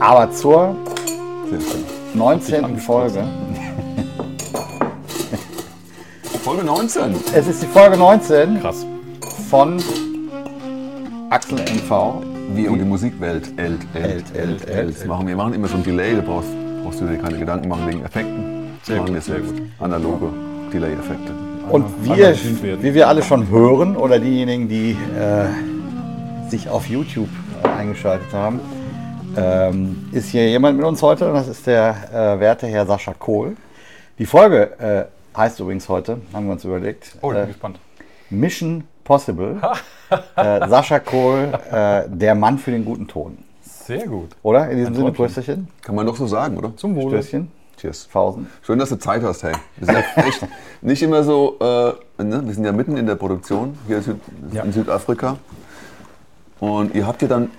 Aber zur Sehr schön. 19. Folge. Folge 19. Es ist die Folge 19 Krass. von Axel NV. Wir und die Musikwelt. Elt, elt, Elt, elt, machen wir machen immer so ein Delay, da brauchst, brauchst du dir keine Gedanken machen wegen Effekten. Sehr machen gut, wir sehr selbst. gut. Analoge Delay-Effekte. Und wir, wie wir alle schon hören, oder diejenigen, die äh, sich auf YouTube eingeschaltet haben, ähm, ist hier jemand mit uns heute und das ist der äh, werte Herr Sascha Kohl. Die Folge äh, heißt übrigens heute, haben wir uns überlegt, Oh, ich bin äh, gespannt. Mission Possible. äh, Sascha Kohl, äh, der Mann für den guten Ton. Sehr gut. Oder? In diesem Ein Sinne. Prösterchen, Kann man doch so sagen, oder? Zum Wohle. Stößchen, Cheers. Fausen. Schön, dass du Zeit hast, hey. Wir sind ja echt nicht immer so, äh, ne? wir sind ja mitten in der Produktion hier in, Süd Ja. in Südafrika. Und ihr habt ja dann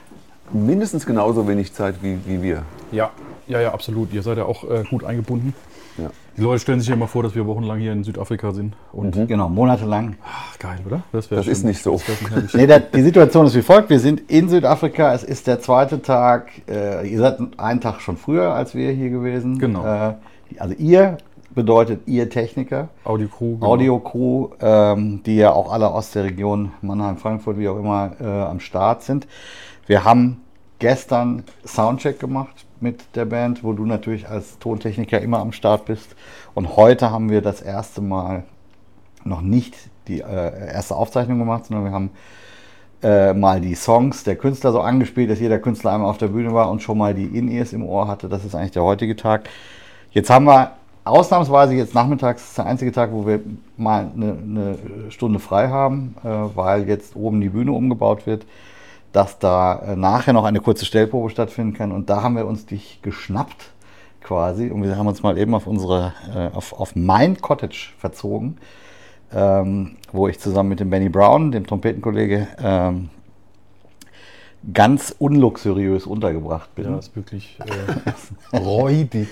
mindestens genauso wenig Zeit wie, wie wir. Ja, ja, ja, absolut. Ihr seid ja auch äh, gut eingebunden. Ja. Die Leute stellen sich ja immer vor, dass wir wochenlang hier in Südafrika sind. Und Genau, monatelang. ach, geil, oder? Mhm. Das ist nicht so. Das. Nee, da, die Situation ist wie folgt. Wir sind in Südafrika. Es ist der zweite Tag. Äh, ihr seid einen Tag schon früher als wir hier gewesen. Genau. Äh, also ihr bedeutet ihr Techniker, Audio Crew. genau. Audio-Crew, ähm, die ja auch alle aus der Region Mannheim, Frankfurt, wie auch immer, äh, am Start sind. Wir haben gestern Soundcheck gemacht mit der Band, wo du natürlich als Tontechniker immer am Start bist. Und heute haben wir das erste Mal noch nicht die äh, erste Aufzeichnung gemacht, sondern wir haben äh, mal die Songs der Künstler so angespielt, dass jeder Künstler einmal auf der Bühne war und schon mal die In-Ears im Ohr hatte. Das ist eigentlich der heutige Tag. Jetzt haben wir ausnahmsweise jetzt nachmittags, ist der einzige Tag, wo wir mal eine, eine Stunde frei haben, äh, weil jetzt oben die Bühne umgebaut wird, dass da äh, nachher noch eine kurze Stellprobe stattfinden kann. Und da haben wir uns dich geschnappt quasi und wir haben uns mal eben auf unsere, äh, auf, auf mein Cottage verzogen ähm, wo ich zusammen mit dem Benny Brown, dem Trompetenkollege, ähm, ganz unluxuriös untergebracht bin. Ja, ist wirklich äh, räudig.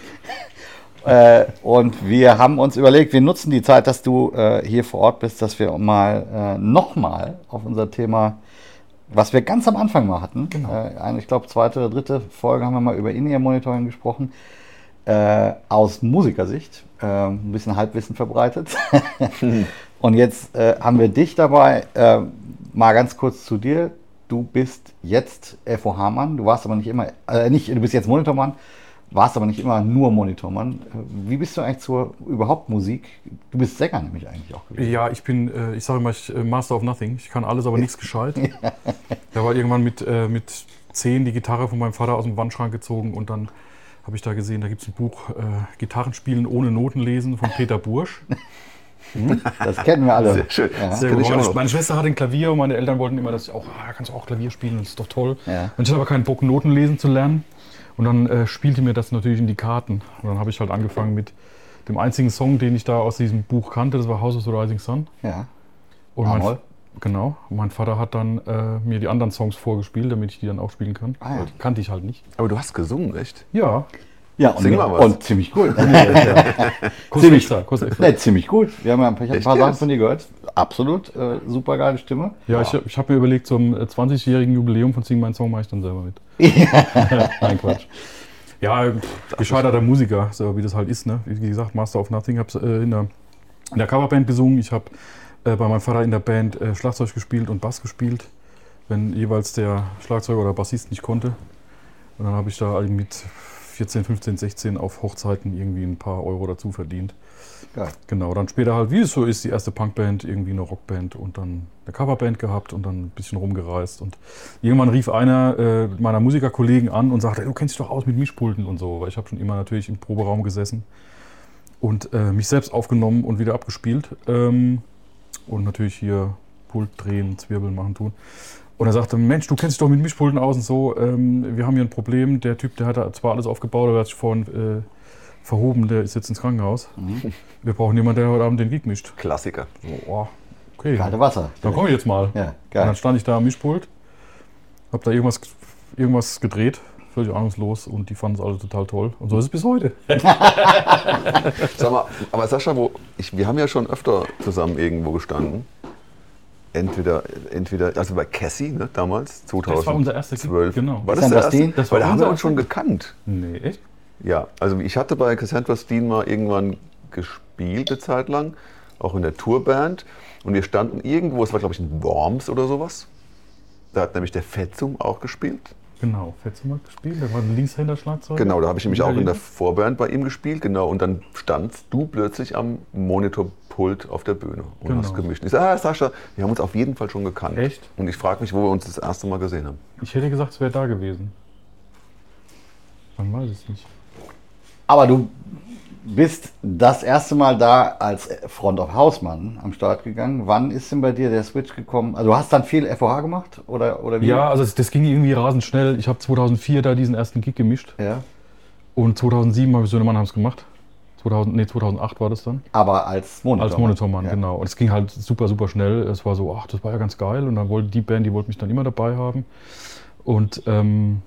Äh, und wir haben uns überlegt, wir nutzen die Zeit, dass du äh, hier vor Ort bist, dass wir mal äh, nochmal auf unser Thema, was wir ganz am Anfang mal hatten, Genau. äh, eine, ich glaube zweite oder dritte Folge haben wir mal über In-Ear-Monitoring gesprochen, äh, aus Musikersicht, äh, ein bisschen Halbwissen verbreitet. Und jetzt äh, haben wir dich dabei, äh, mal ganz kurz zu dir. Du bist jetzt FOH-Mann, du warst aber nicht immer, äh, nicht, du bist jetzt Monitormann, warst aber nicht immer nur Monitormann. Wie bist du eigentlich zur überhaupt Musik? Du bist Sänger nämlich eigentlich auch gewesen. Ja, ich bin, äh, ich sage immer, ich, äh, Master of Nothing. Ich kann alles, aber nichts gescheit. Da war irgendwann mit, äh, mit zehn die Gitarre von meinem Vater aus dem Wandschrank gezogen und dann habe ich da gesehen, da gibt es ein Buch, äh, Gitarrenspielen ohne Noten lesen von Peter Bursch. Das kennen wir alle. Sehr schön. Ja. Sehr gut. Meine, Schwester hatte ein Klavier und meine Eltern wollten immer, dass ich auch, ah, kannst du auch Klavier spielen, das ist doch toll. Ja. Und ich hatte aber keinen Bock, Noten lesen zu lernen. Und dann äh, spielte mir das natürlich in die Karten. Und dann habe ich halt angefangen mit dem einzigen Song, den ich da aus diesem Buch kannte, das war House of the Rising Sun. Ja. Und mein, A-Moll? genau. Und mein Vater hat dann äh, mir die anderen Songs vorgespielt, damit ich die dann auch spielen kann. Ah, ja. Weil die kannte ich halt nicht. Aber du hast gesungen, echt? Ja, Ja, und, Sing mal was. und ziemlich gut. Ziemlich- extra. Nee, ziemlich gut. Wir haben ja ein paar, ein paar Sachen von dir gehört. Absolut. Äh, super geile Stimme. Ja, ich, ich habe mir überlegt, zum äh, 20-jährigen Jubiläum von Sing Mein Song mache ich dann selber mit. Nein, Quatsch. Ja, pff, gescheiterter Musiker, so wie das halt ist. Ne? Wie gesagt, Master of Nothing, habe äh, in, der, in der Coverband gesungen. Ich habe äh, bei meinem Vater in der Band äh, Schlagzeug gespielt und Bass gespielt, wenn jeweils der Schlagzeuger oder Bassist nicht konnte. Und dann habe ich da mit 14, 15, 16 auf Hochzeiten irgendwie ein paar Euro dazu verdient. Geil. Genau, dann später halt, wie es so ist, die erste Punkband, irgendwie eine Rockband und dann eine Coverband gehabt und dann ein bisschen rumgereist. Und irgendwann rief einer äh, meiner Musikerkollegen an und sagte, du kennst dich doch aus mit Mischpulten und so, weil ich habe schon immer natürlich im Proberaum gesessen und äh, mich selbst aufgenommen und wieder abgespielt. Ähm, und natürlich hier Pult drehen, Zwirbeln machen, tun. Und er sagte, Mensch, du kennst dich doch mit Mischpulten aus und so. Ähm, wir haben hier ein Problem. Der Typ, der hat da zwar alles aufgebaut, aber er hat sich vorhin äh, verhoben, der ist jetzt ins Krankenhaus. Wir brauchen jemanden, der heute Abend den Gig mischt. Klassiker. Oh, okay, Kalte Wasser. dann komme ich jetzt mal. Ja, Und geil. dann stand ich da am Mischpult, hab da irgendwas, irgendwas gedreht, völlig ahnungslos und die fanden es alle total toll. Und so ist es bis heute. Sag mal, aber Sascha, wo, ich, wir haben ja schon öfter zusammen irgendwo gestanden. Entweder, entweder, also bei Cassie, ne, damals, 2012. Das war unser erster Gig, genau. War das Cassandra der erste? Das Weil war da haben wir uns schon gekannt. Nee, echt? Ja, also ich hatte bei Cassandra Steen mal irgendwann gespielt eine Zeit lang, auch in der Tourband. Und wir standen irgendwo, es war glaube ich in Worms oder sowas. Da hat nämlich der Fetzum auch gespielt. Genau, Fetzum hat gespielt, der war ein Linkshänder-Schlagzeug. Genau, da habe ich nämlich auch in der. Vorband bei ihm gespielt, genau. Und dann standst du plötzlich am Monitorpult auf der Bühne und Genau. hast gemischt. Ich sage, ah, Sascha, wir haben uns auf jeden Fall schon gekannt. Echt? Und ich frage mich, wo wir uns das erste Mal gesehen haben. Ich hätte gesagt, es wäre da gewesen. Man weiß es nicht. Aber du bist das erste Mal da als Front of House Mann am Start gegangen. Wann ist denn bei dir der Switch gekommen? Also du hast dann viel FOH gemacht oder, oder wie? Ja, also es- das ging irgendwie rasend schnell. Ich habe 2004 da diesen ersten Gig gemischt ja. und 2007 habe ich Söhne Mannheims gemacht. 2000, nee, 2008 war das dann. Aber als Monitor. Als Monitormann, ja. genau. Und es ging halt super, super schnell. Es war so, ach, das war ja ganz geil. Und dann wollte die Band, die wollte mich dann immer dabei haben. Und ähm,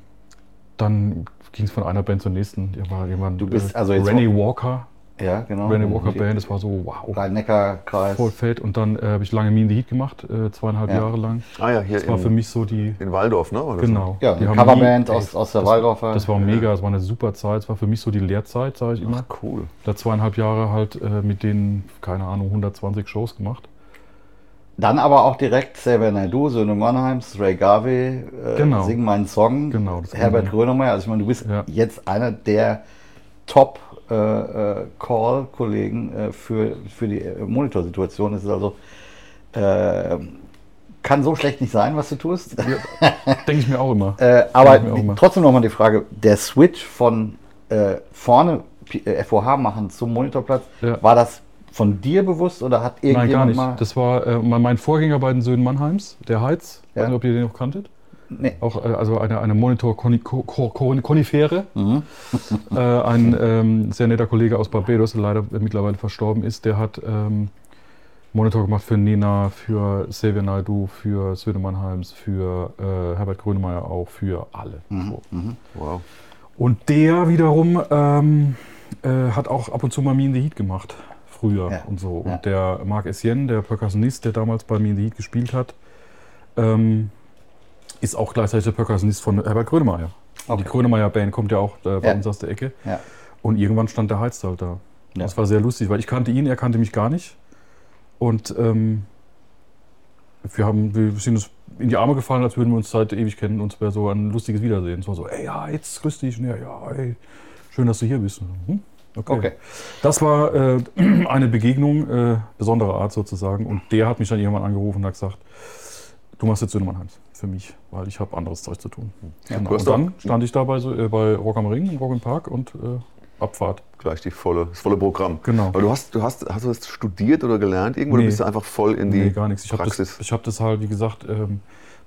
dann ging es von einer Band zur nächsten. Jemand, Du bist äh, also jetzt Rennie Walker, Ja, genau. Rennie Walker Band. Das war so, wow, Rhein-Neckar-Kreis. voll fett. Und dann äh, habe ich lange Me in the Heat gemacht, äh, zweieinhalb Ja. Jahre lang. Ah ja, hier Das war in, für mich so die, in Waldorf, ne? Oder genau. Ja, die Coverband nie- aus, aus der das- Waldorfer. Das war mega, das war eine super Zeit. Es war für mich so die Lehrzeit, sage ich immer. Ach, cool. Da zweieinhalb Jahre halt äh, mit denen, keine Ahnung, 120 Shows gemacht. Dann aber auch direkt Xavier Naidoo, Söhne Mannheims, Ray Garvey, äh, Genau. Sing meinen Song, Genau, das Herbert Grönemeyer. Also ich meine, du bist Ja. jetzt einer der Top äh, äh, äh, für, für die äh, Monitorsituation. Es ist also äh, kann so schlecht nicht sein, was du tust. Denke ich mir auch immer. Äh, aber ich auch immer. trotzdem nochmal die Frage, der Switch von vorne FOH machen zum Monitorplatz, Ja. war das von dir bewusst oder hat Nein, gar irgendjemand nicht. mal... Das war äh, mein Vorgänger bei den Söhnen Mannheims, der Heiz. Ja. Weiß nicht, ob ihr den noch kanntet. Nee. Auch äh, also eine, eine Monitor-Konifere. Mhm. äh, ein ähm, sehr netter Kollege aus Barbados, der leider mittlerweile verstorben ist, der hat ähm, Monitor gemacht für Nena, für Xavier Naidoo, für Söhne Mannheims, für äh, Herbert Grönemeyer auch, für alle. Mhm. So. Wow. Und der wiederum ähm, äh, hat auch ab und zu mal Me in the Heat gemacht, früher Ja. und so. Und Ja. der Marc Essienne, der Percussionist, der damals bei Me in the Heat gespielt hat, ähm, ist auch gleichzeitig der Percussionist von Herbert Grönemeyer. Die Okay. Grönemeyer Band kommt ja auch äh, bei Ja. uns aus der Ecke. Ja. Und irgendwann stand der Heiz halt da. Ja. Das war sehr lustig, weil ich kannte ihn, er kannte mich gar nicht. Und ähm, wir, haben, wir sind uns in die Arme gefallen, als würden wir uns seit ewig kennen. Und es wäre so ein lustiges Wiedersehen. Es war so, ey, ja, jetzt grüß dich. Und ja, ja, ey, schön, dass du hier bist. Hm? Okay. Okay. Das war äh, eine Begegnung äh, besonderer Art sozusagen. Und der hat mich dann irgendwann angerufen und hat gesagt, du machst jetzt Söhne Mannheims für mich, weil ich habe anderes Zeug zu tun. Ja, genau. Und dann stand ich da bei, so- äh, bei Rock am Ring, Rock im Park und äh, Abfahrt. Gleich die volle, das volle Programm. Genau. Aber du hast, du hast, hast du das studiert oder gelernt irgendwo Nee. oder bist du einfach voll in die nee, gar nichts. Ich habe Praxis? das, ich hab das halt, wie gesagt, ähm,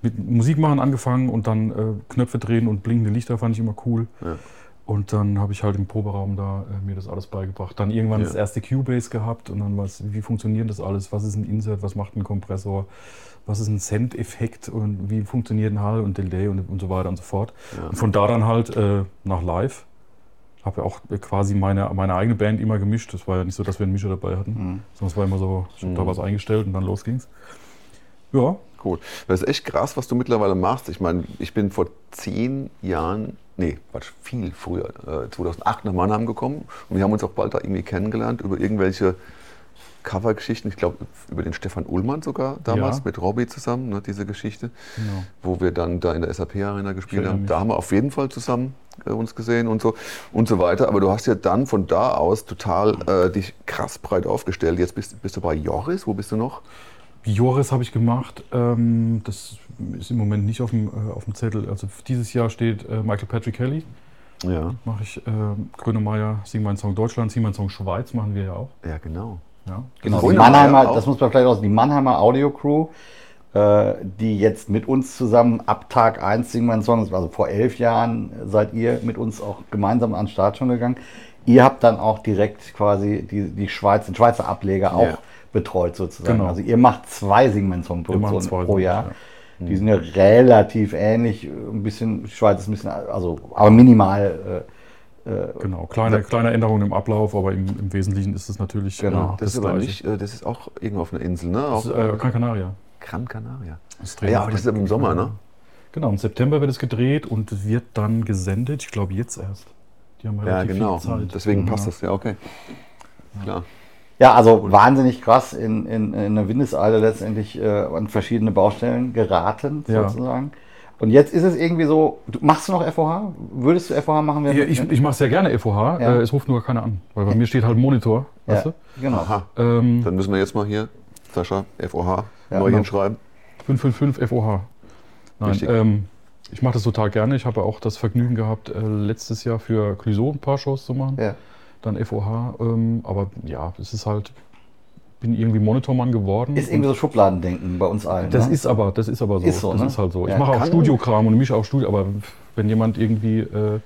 mit Musik machen angefangen und dann äh, Knöpfe drehen und blinkende Lichter fand ich immer cool. Ja. Und dann habe ich halt im Proberaum da äh, mir das alles beigebracht. Dann irgendwann Ja. das erste Cubase gehabt und dann was, wie funktioniert das alles? Was ist ein Insert? Was macht ein Kompressor? Was ist ein Send-Effekt und wie funktioniert ein Hall und Delay und, und so weiter und so fort. Ja. Und von da dann halt äh, nach live. Habe ja auch äh, quasi meine, meine eigene Band immer gemischt. Das war ja nicht so, dass wir einen Mischer dabei hatten. Mhm. Sondern es war immer so, ich habe da Mhm. was eingestellt und dann los ging's. Ja, Cool. Das ist echt krass, was du mittlerweile machst. Ich meine, ich bin vor zehn Jahren, nee, Quatsch, viel früher, äh, 2008 nach Mannheim gekommen und wir haben uns auch bald da irgendwie kennengelernt über irgendwelche Covergeschichten. Ich glaube, über den Stefan Ullmann sogar damals Ja. mit Robbie zusammen, ne, diese Geschichte, genau. wo wir dann da in der SAP-Arena gespielt erinnere haben. mich. Da haben wir auf jeden Fall zusammen äh, uns gesehen und so und so weiter. Aber du hast ja dann von da aus total äh, dich krass breit aufgestellt. Jetzt bist, bist du bei Joris. Wo bist du noch? Joris habe ich gemacht. Ähm, das ist im Moment nicht auf dem, äh, auf dem Zettel. Also dieses Jahr steht äh, Michael Patrick Kelly. Ja. Mache ich ähm, Grönemeyer, Sing mein Song Deutschland, Sing mein Song Schweiz machen wir ja auch. Ja, genau. Ja. Genau, Grönemeyer Mannheimer, auch. das muss man vielleicht auch, die Mannheimer Audio Crew, äh, die jetzt mit uns zusammen ab Tag 1 singen meinen Song, also vor elf Jahren seid ihr mit uns auch gemeinsam an den Start schon gegangen. Ihr habt dann auch direkt quasi die, die Schweiz, den Schweizer Ableger auch Ja. Betreut sozusagen. Genau. Also ihr macht zwei Sing Song Wir machen Produktionen zwei pro Jahr. ja. Die sind ja relativ ähnlich, ein bisschen, die Schweiz ist ein bisschen, also, aber minimal. Äh, äh, Genau, kleine, kleine Änderungen im Ablauf, aber im, im Wesentlichen ist es natürlich Genau. äh, Das ist aber nicht, äh, das ist auch irgendwo auf einer Insel, ne? Das Auch ist, äh, Gran Canaria. Gran Canaria. Das Ja, aber das ist im Sommer, ne? Genau, im September wird es gedreht und wird dann gesendet. Ich glaube jetzt erst. Die haben Ja, genau. viel Zeit. Deswegen Ja. passt das, ja, okay. Klar. Ja, also wahnsinnig krass in, in, in der Windeseile letztendlich äh, an verschiedene Baustellen geraten, Ja. sozusagen. Und jetzt ist es irgendwie so, du, machst du noch FOH? Würdest du FOH machen? wenn- Ja, ich ich mache sehr gerne FOH, Ja. äh, es ruft nur keiner an, weil bei mir steht halt ein Monitor, ja, weißt du? genau. Aha. Ähm, Dann müssen wir jetzt mal hier, Sascha, FOH, Ja, neu genau. hinschreiben. 555 FOH. Nein, ähm, ich mache das total gerne. Ich habe auch das Vergnügen gehabt, äh, letztes Jahr für Clouseau ein paar Shows zu machen. Ja. Dann FOH. Ähm, aber ja, es ist halt, bin irgendwie Monitormann geworden. Ist irgendwie so Schubladendenken bei uns allen. Das ne? ist aber, das ist aber so. Ist so, das ne? ist halt so. Ich Ja, mache auch Studiokram und mische auch Studio, aber wenn jemand irgendwie äh,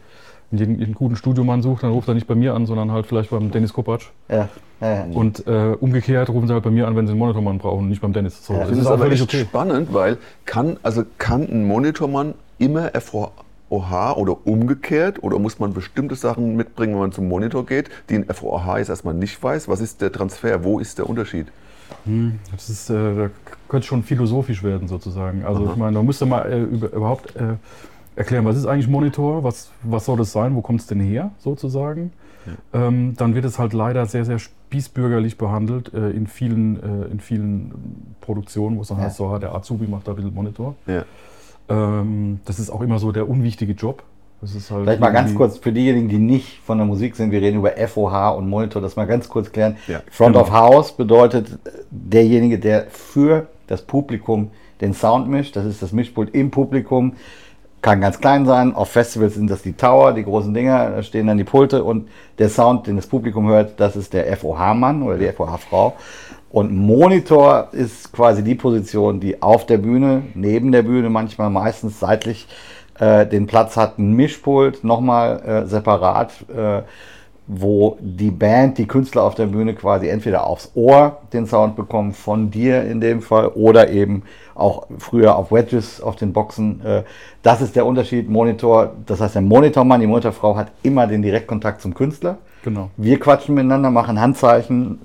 einen, guten Studiomann sucht, dann ruft er nicht bei mir an, sondern halt vielleicht beim Dennis Kopacz. ja, ja, ja. Und äh, umgekehrt rufen sie halt bei mir an, wenn sie einen Monitormann brauchen und nicht beim Dennis. So, Ja, das Das ist ist auch aber echt okay. spannend, weil kann, also kann ein Monitormann immer FOH oder umgekehrt oder muss man bestimmte Sachen mitbringen, wenn man zum Monitor geht, die ein FOH jetzt erstmal nicht weiß? Was ist der Transfer? Wo ist der Unterschied? Das ist, äh, da könnte schon philosophisch werden sozusagen. Also Aha. ich meine, da müsste mal äh, über, überhaupt äh, erklären, was ist eigentlich Monitor, was, was soll das sein, wo kommt es denn her sozusagen. Ähm, dann wird es halt leider sehr, sehr spießbürgerlich behandelt äh, in, vielen, in vielen Produktionen, wo es dann Ja. heißt, so, der Azubi macht da ein bisschen Monitor. Ja. Ähm, das ist auch immer so der unwichtige Job. Das ist halt Vielleicht mal ganz kurz für diejenigen, die nicht von der Musik sind, wir reden über FOH und Monitor, das mal ganz kurz klären. Ja, Front genau. of House bedeutet äh, derjenige, der für das Publikum den Sound mischt. Das ist das Mischpult im Publikum. Kann ganz klein sein. Auf Festivals sind das die Tower, die großen Dinger, da stehen dann die Pulte und der Sound, den das Publikum hört, das ist der FOH-Mann oder die FOH-Frau. Und Monitor ist quasi die Position, die auf der Bühne, neben der Bühne, manchmal meistens seitlich äh, den Platz hat, ein Mischpult, nochmal äh, separat, äh, wo die Band, die Künstler auf der Bühne quasi entweder aufs Ohr den Sound bekommen, von dir in dem Fall, oder eben auch früher auf Wedges, auf den Boxen. Äh, das ist der Unterschied. Monitor, das heißt, der Monitormann, die Monitorfrau hat immer den Direktkontakt zum Künstler. Genau. Wir quatschen miteinander, machen Handzeichen,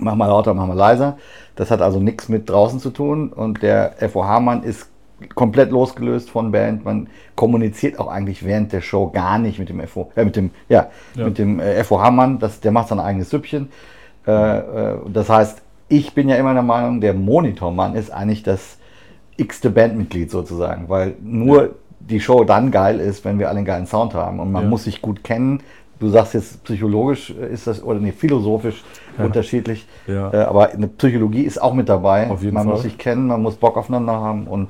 mach mal lauter, mach mal leiser. Das hat also nichts mit draußen zu tun. Und der FOH-Mann ist komplett losgelöst von Band. Man kommuniziert auch eigentlich während der Show gar nicht mit dem FO, äh, mit dem, ja, Ja. mit dem äh, FOH-Mann. Das, der macht sein eigenes Süppchen. Äh, äh, das heißt, ich bin ja immer der Meinung, der Monitormann ist eigentlich das x-te Bandmitglied sozusagen, weil nur die Show dann geil ist, wenn wir alle einen geilen Sound haben und man Ja. muss sich gut kennen. Du sagst jetzt psychologisch äh, ist das oder nee, philosophisch unterschiedlich, Ja. äh, aber eine Psychologie ist auch mit dabei. Auf jeden man Fall. muss sich kennen, man muss Bock aufeinander haben und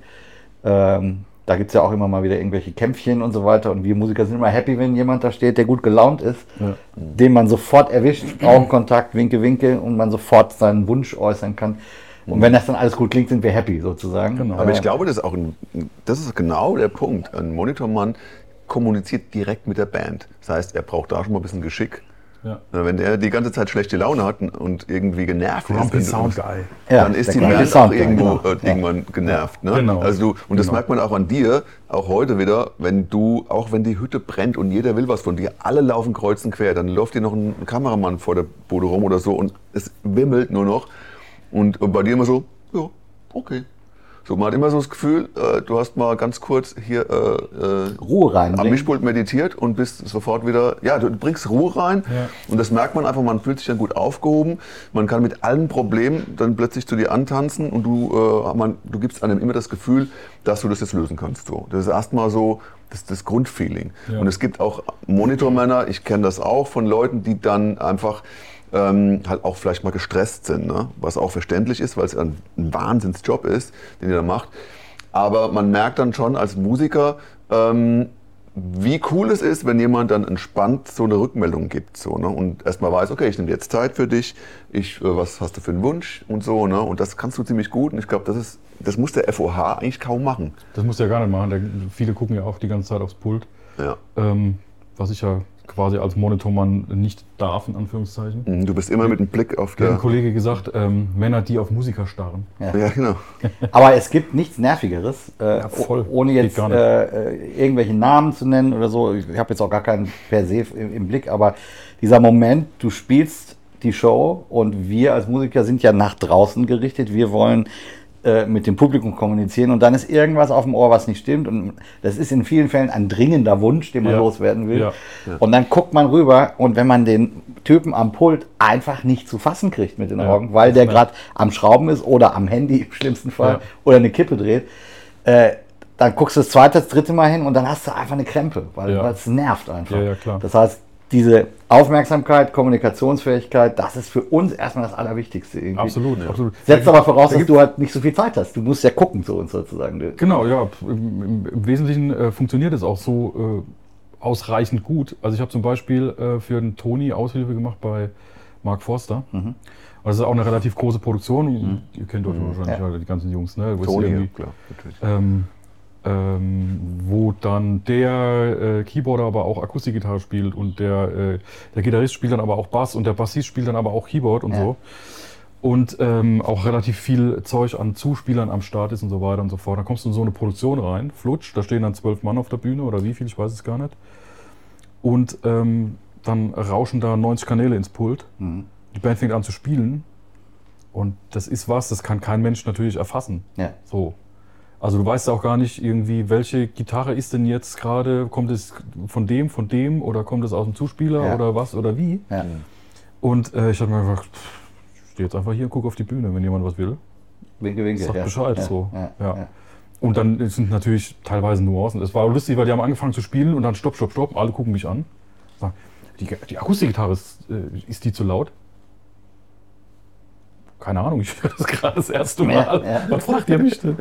ähm, da gibt es ja auch immer mal wieder irgendwelche Kämpfchen und so weiter. Und wir Musiker sind immer happy, wenn jemand da steht, der gut gelaunt ist, Ja. den man sofort erwischt, Augenkontakt, Winke, Winke und man sofort seinen Wunsch äußern kann. Und wenn das dann alles gut klingt, sind wir happy sozusagen. Genau. Aber ich glaube, das ist auch ein, das ist genau der Punkt. Ein Monitormann kommuniziert direkt mit der Band. Das heißt, er braucht da schon mal ein bisschen Geschick. Ja. Wenn der die ganze Zeit schlechte Laune hat und irgendwie genervt Grumpy ist, Sound Guy. Ja, dann ist der die Band Sound auch irgendwo genau. äh, irgendwann genervt. Ne? Genau. Also du, und das Genau. merkt man auch an dir, auch heute wieder, wenn du, auch wenn die Hütte brennt und jeder will was von dir, alle laufen kreuz und quer, dann läuft dir noch ein Kameramann vor der Bude rum oder so und es wimmelt nur noch. Und, und bei dir immer so, ja, okay. So, man hat immer so das Gefühl, äh, du hast mal ganz kurz hier äh, äh, Ruhe am reinbringen. Mischpult meditiert und bist sofort wieder, ja, du bringst Ruhe rein Ja. und das merkt man einfach, man fühlt sich dann gut aufgehoben, man kann mit allen Problemen dann plötzlich zu dir antanzen und du, äh, man, du gibst einem immer das Gefühl, dass du das jetzt lösen kannst. So. Das ist erstmal so das, das Grundfeeling. Ja. Und es gibt auch Monitormänner, ich kenne das auch von Leuten, die dann einfach ähm, halt auch vielleicht mal gestresst sind, ne? was auch verständlich ist, weil es ein, ein Wahnsinnsjob ist, den ihr da macht. Aber man merkt dann schon als Musiker, ähm, wie cool es ist, wenn jemand dann entspannt so eine Rückmeldung gibt. So, ne? Und erstmal weiß, okay, ich nehme jetzt Zeit für dich, ich, äh, was hast du für einen Wunsch und so. Ne? Und das kannst du ziemlich gut. Und ich glaube, das, ist, das muss der FOH eigentlich kaum machen. Das musst du ja gar nicht machen. Der, viele gucken ja auch die ganze Zeit aufs Pult. Ja. Ähm, was ich ja quasi als Monitormann nicht darf, in Anführungszeichen. Mhm, Du bist immer mit einem Blick auf Der ein Kollege gesagt, ähm, Männer, die auf Musiker starren. Ja, genau. Aber es gibt nichts Nervigeres, äh, Ja, voll. ohne jetzt äh, äh, irgendwelche Namen zu nennen oder so. Ich habe jetzt auch gar keinen per se im, im Blick, aber dieser Moment, du spielst die Show und wir als Musiker sind ja nach draußen gerichtet. Wir wollen äh, mit dem Publikum kommunizieren und dann ist irgendwas auf dem Ohr, was nicht stimmt. Und das ist in vielen Fällen ein dringender Wunsch, den man Ja. loswerden will. Ja. Und dann guckt man rüber und wenn man den Typen am Pult einfach nicht zu fassen kriegt mit den Ja. Augen, weil der Ja. gerade am Schrauben ist oder am Handy im schlimmsten Fall Ja. oder eine Kippe dreht, äh, dann guckst du das zweite, das dritte Mal hin und dann hast du einfach eine Krempe, weil Ja. es nervt einfach. Ja, ja, klar. Das heißt, diese Aufmerksamkeit, Kommunikationsfähigkeit, das ist für uns erstmal das Allerwichtigste. Irgendwie. Absolut, absolut. Setzt aber voraus, dass du halt nicht so viel Zeit hast. Du musst ja gucken, so und sozusagen. Genau, ja. Im, im, Wesentlichen äh, funktioniert es auch so äh, ausreichend gut. Also ich habe zum Beispiel äh, für den Toni Aushilfe gemacht bei Mark Forster. Mhm. Das ist auch eine relativ große Produktion. Ihr kennt euch wahrscheinlich Ja. alle, die ganzen Jungs, ne? Toni, ja, klar, natürlich. ähm, ähm, wo dann der äh, Keyboarder aber auch Akustikgitarre spielt und der, äh, der Gitarrist spielt dann aber auch Bass und der Bassist spielt dann aber auch Keyboard und Ja. so. Und ähm, auch relativ viel Zeug an Zuspielern am Start ist und so weiter und so fort. Dann kommst du in so eine Produktion rein, flutsch, da stehen dann zwölf Mann auf der Bühne oder wie viel, ich weiß es gar nicht. Und ähm, dann rauschen da 90 Kanäle ins Pult. Mhm. Die Band fängt an zu spielen und das ist was, das kann kein Mensch natürlich erfassen. Ja. So. Also du weißt ja auch gar nicht irgendwie, welche Gitarre ist denn jetzt gerade, kommt es von dem, von dem oder kommt es aus dem Zuspieler Ja. oder was oder wie? Ja. Und äh, ich habe mir gedacht, ich stehe jetzt einfach hier und gucke auf die Bühne, wenn jemand was will. Winke, winke. Sag ja. Bescheid so. Ja. Und dann sind natürlich teilweise Nuancen. Es war lustig, weil die haben angefangen zu spielen und dann stopp, stopp, stopp, alle gucken mich an. Sagen, die, die Akustikgitarre ist, äh, ist die zu laut? Keine Ahnung, ich höre das gerade das erste Mal. Ja, ja. Was fragt ihr mich denn?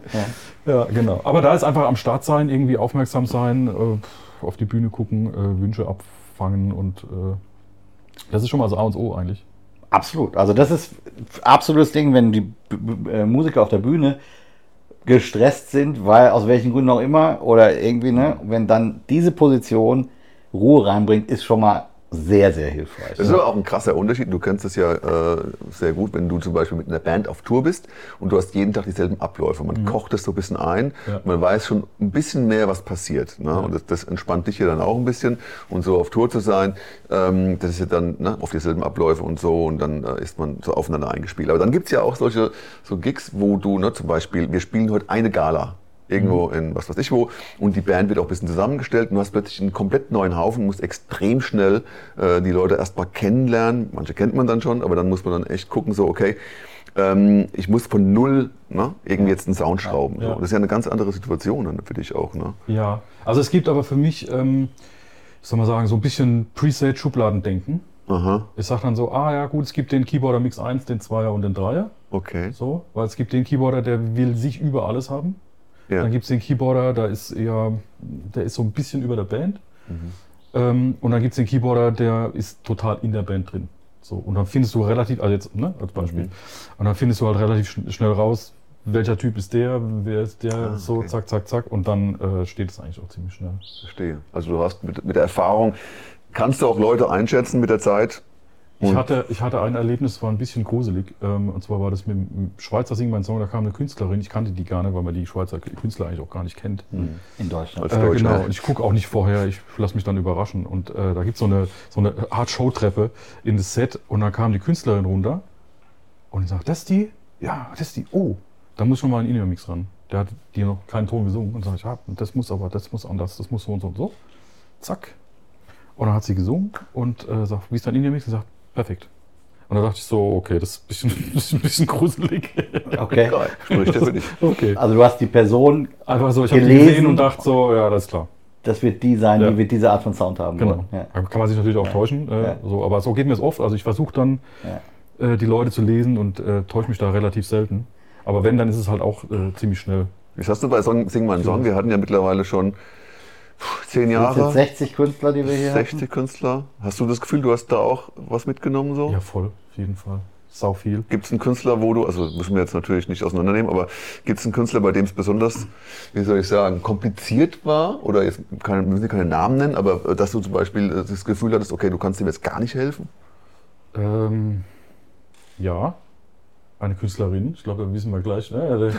Ja. Ja, genau. Aber da ist einfach am Start sein, irgendwie aufmerksam sein, äh, auf die Bühne gucken, äh, Wünsche abfangen und äh, das ist schon mal so A und O eigentlich. Absolut. Also das ist absolutes Ding, wenn die Musiker auf der Bühne gestresst sind, weil aus welchen Gründen auch immer oder irgendwie, ne, wenn dann diese Position Ruhe reinbringt, ist schon mal sehr, sehr hilfreich. Das ist aber auch ein krasser Unterschied. Du kennst es ja äh, sehr gut, wenn du zum Beispiel mit einer Band auf Tour bist und du hast jeden Tag dieselben Abläufe. Man kocht das so ein bisschen ein, Ja. man weiß schon ein bisschen mehr, was passiert. Ne? Und das, das entspannt dich ja dann auch ein bisschen. Und so auf Tour zu sein, ähm, das ist ja dann ne, auf dieselben Abläufe und so und dann äh, ist man so aufeinander eingespielt. Aber dann gibt es ja auch solche so Gigs, wo du ne, zum Beispiel, wir spielen heute eine Gala. Irgendwo in was weiß ich wo. Und die Band wird auch ein bisschen zusammengestellt und du hast plötzlich einen komplett neuen Haufen, musst extrem schnell äh, die Leute erstmal kennenlernen. Manche kennt man dann schon, aber dann muss man dann echt gucken, so, okay, ähm, ich muss von null ne, irgendwie jetzt einen Sound schrauben. Ja. So. Das ist ja eine ganz andere Situation dann für dich auch. Ne? Ja, also es gibt aber für mich, ähm, ich soll mal sagen, so ein bisschen Preset-Schubladendenken. Aha, Ich sage dann so, ah ja gut, es gibt den Keyboarder Mix 1, den 2er und den 3er. okay. So, weil es gibt den Keyboarder, der will sich über alles haben. Ja. Dann gibt es den Keyboarder, da ist eher, der ist so ein bisschen über der Band. Mhm. Ähm, und dann gibt es den Keyboarder, der ist total in der Band drin. So, und dann findest du relativ, also jetzt ne, als Beispiel, Mhm. und dann findest du halt relativ schn schnell raus, welcher Typ ist der, wer ist der, Ah, so okay. zack, zack, zack. Und dann äh, steht es eigentlich auch ziemlich schnell. Verstehe. Also du hast mit, mit der Erfahrung, kannst du auch Leute einschätzen mit der Zeit? Ich hatte, ich hatte ein Erlebnis, das war ein bisschen gruselig. Ähm, und zwar war das mit dem Schweizer Singen, mein Song, da kam eine Künstlerin, ich kannte die gar nicht, weil man die Schweizer Künstler eigentlich auch gar nicht kennt. in Deutschland. Äh, genau, und ich gucke auch nicht vorher, ich lasse mich dann überraschen. Und äh, da gibt so es eine, so eine Art Showtreppe in das Set und dann kam die Künstlerin runter und ich sage, das ist die? Ja, das ist die. Oh, da muss schon mal ein In-Ear-Mix ran. Der hat die noch keinen Ton gesungen. Und ich, ja, das muss aber, das muss anders, das muss so und so und so. Zack. Und dann hat sie gesungen und äh, sagt, wie ist dein In-Ear-Mix? Und sagt, perfekt. Und da dachte ich so, okay, das ist ein bisschen, das ist ein bisschen gruselig. Okay. Der für dich. okay. Also du hast die Person, Einfach so, ich habe Gelesen. gesehen und dachte so, ja, das ist klar. das wird die sein, Ja. die wird diese Art von Sound haben. Genau. wollen. Ja. Da kann man sich natürlich auch täuschen, äh, Ja. so, aber so geht mir es oft. Also ich versuche dann, Ja. äh, die Leute zu lesen und äh, täusche mich da relativ selten. Aber wenn, dann ist es halt auch äh, ziemlich schnell. Jetzt hast du bei Song, Sing mal einen Song, wir hatten ja mittlerweile schon zehn Das sind Jahre, jetzt 60 Künstler, die wir hier 60 Künstler. Hast du das Gefühl, du hast da auch was mitgenommen so? Ja, voll, auf jeden Fall. Sau viel. Gibt es einen Künstler, wo du, also müssen wir jetzt natürlich nicht auseinandernehmen, aber gibt es einen Künstler, bei dem es besonders, wie soll ich sagen, kompliziert war? Oder jetzt keine, wir müssen keine Namen nennen, aber äh, dass du zum Beispiel äh, das Gefühl hattest, okay, du kannst ihm jetzt gar nicht helfen? Ähm, ja, eine Künstlerin, ich glaube, da wissen wir gleich. Ne?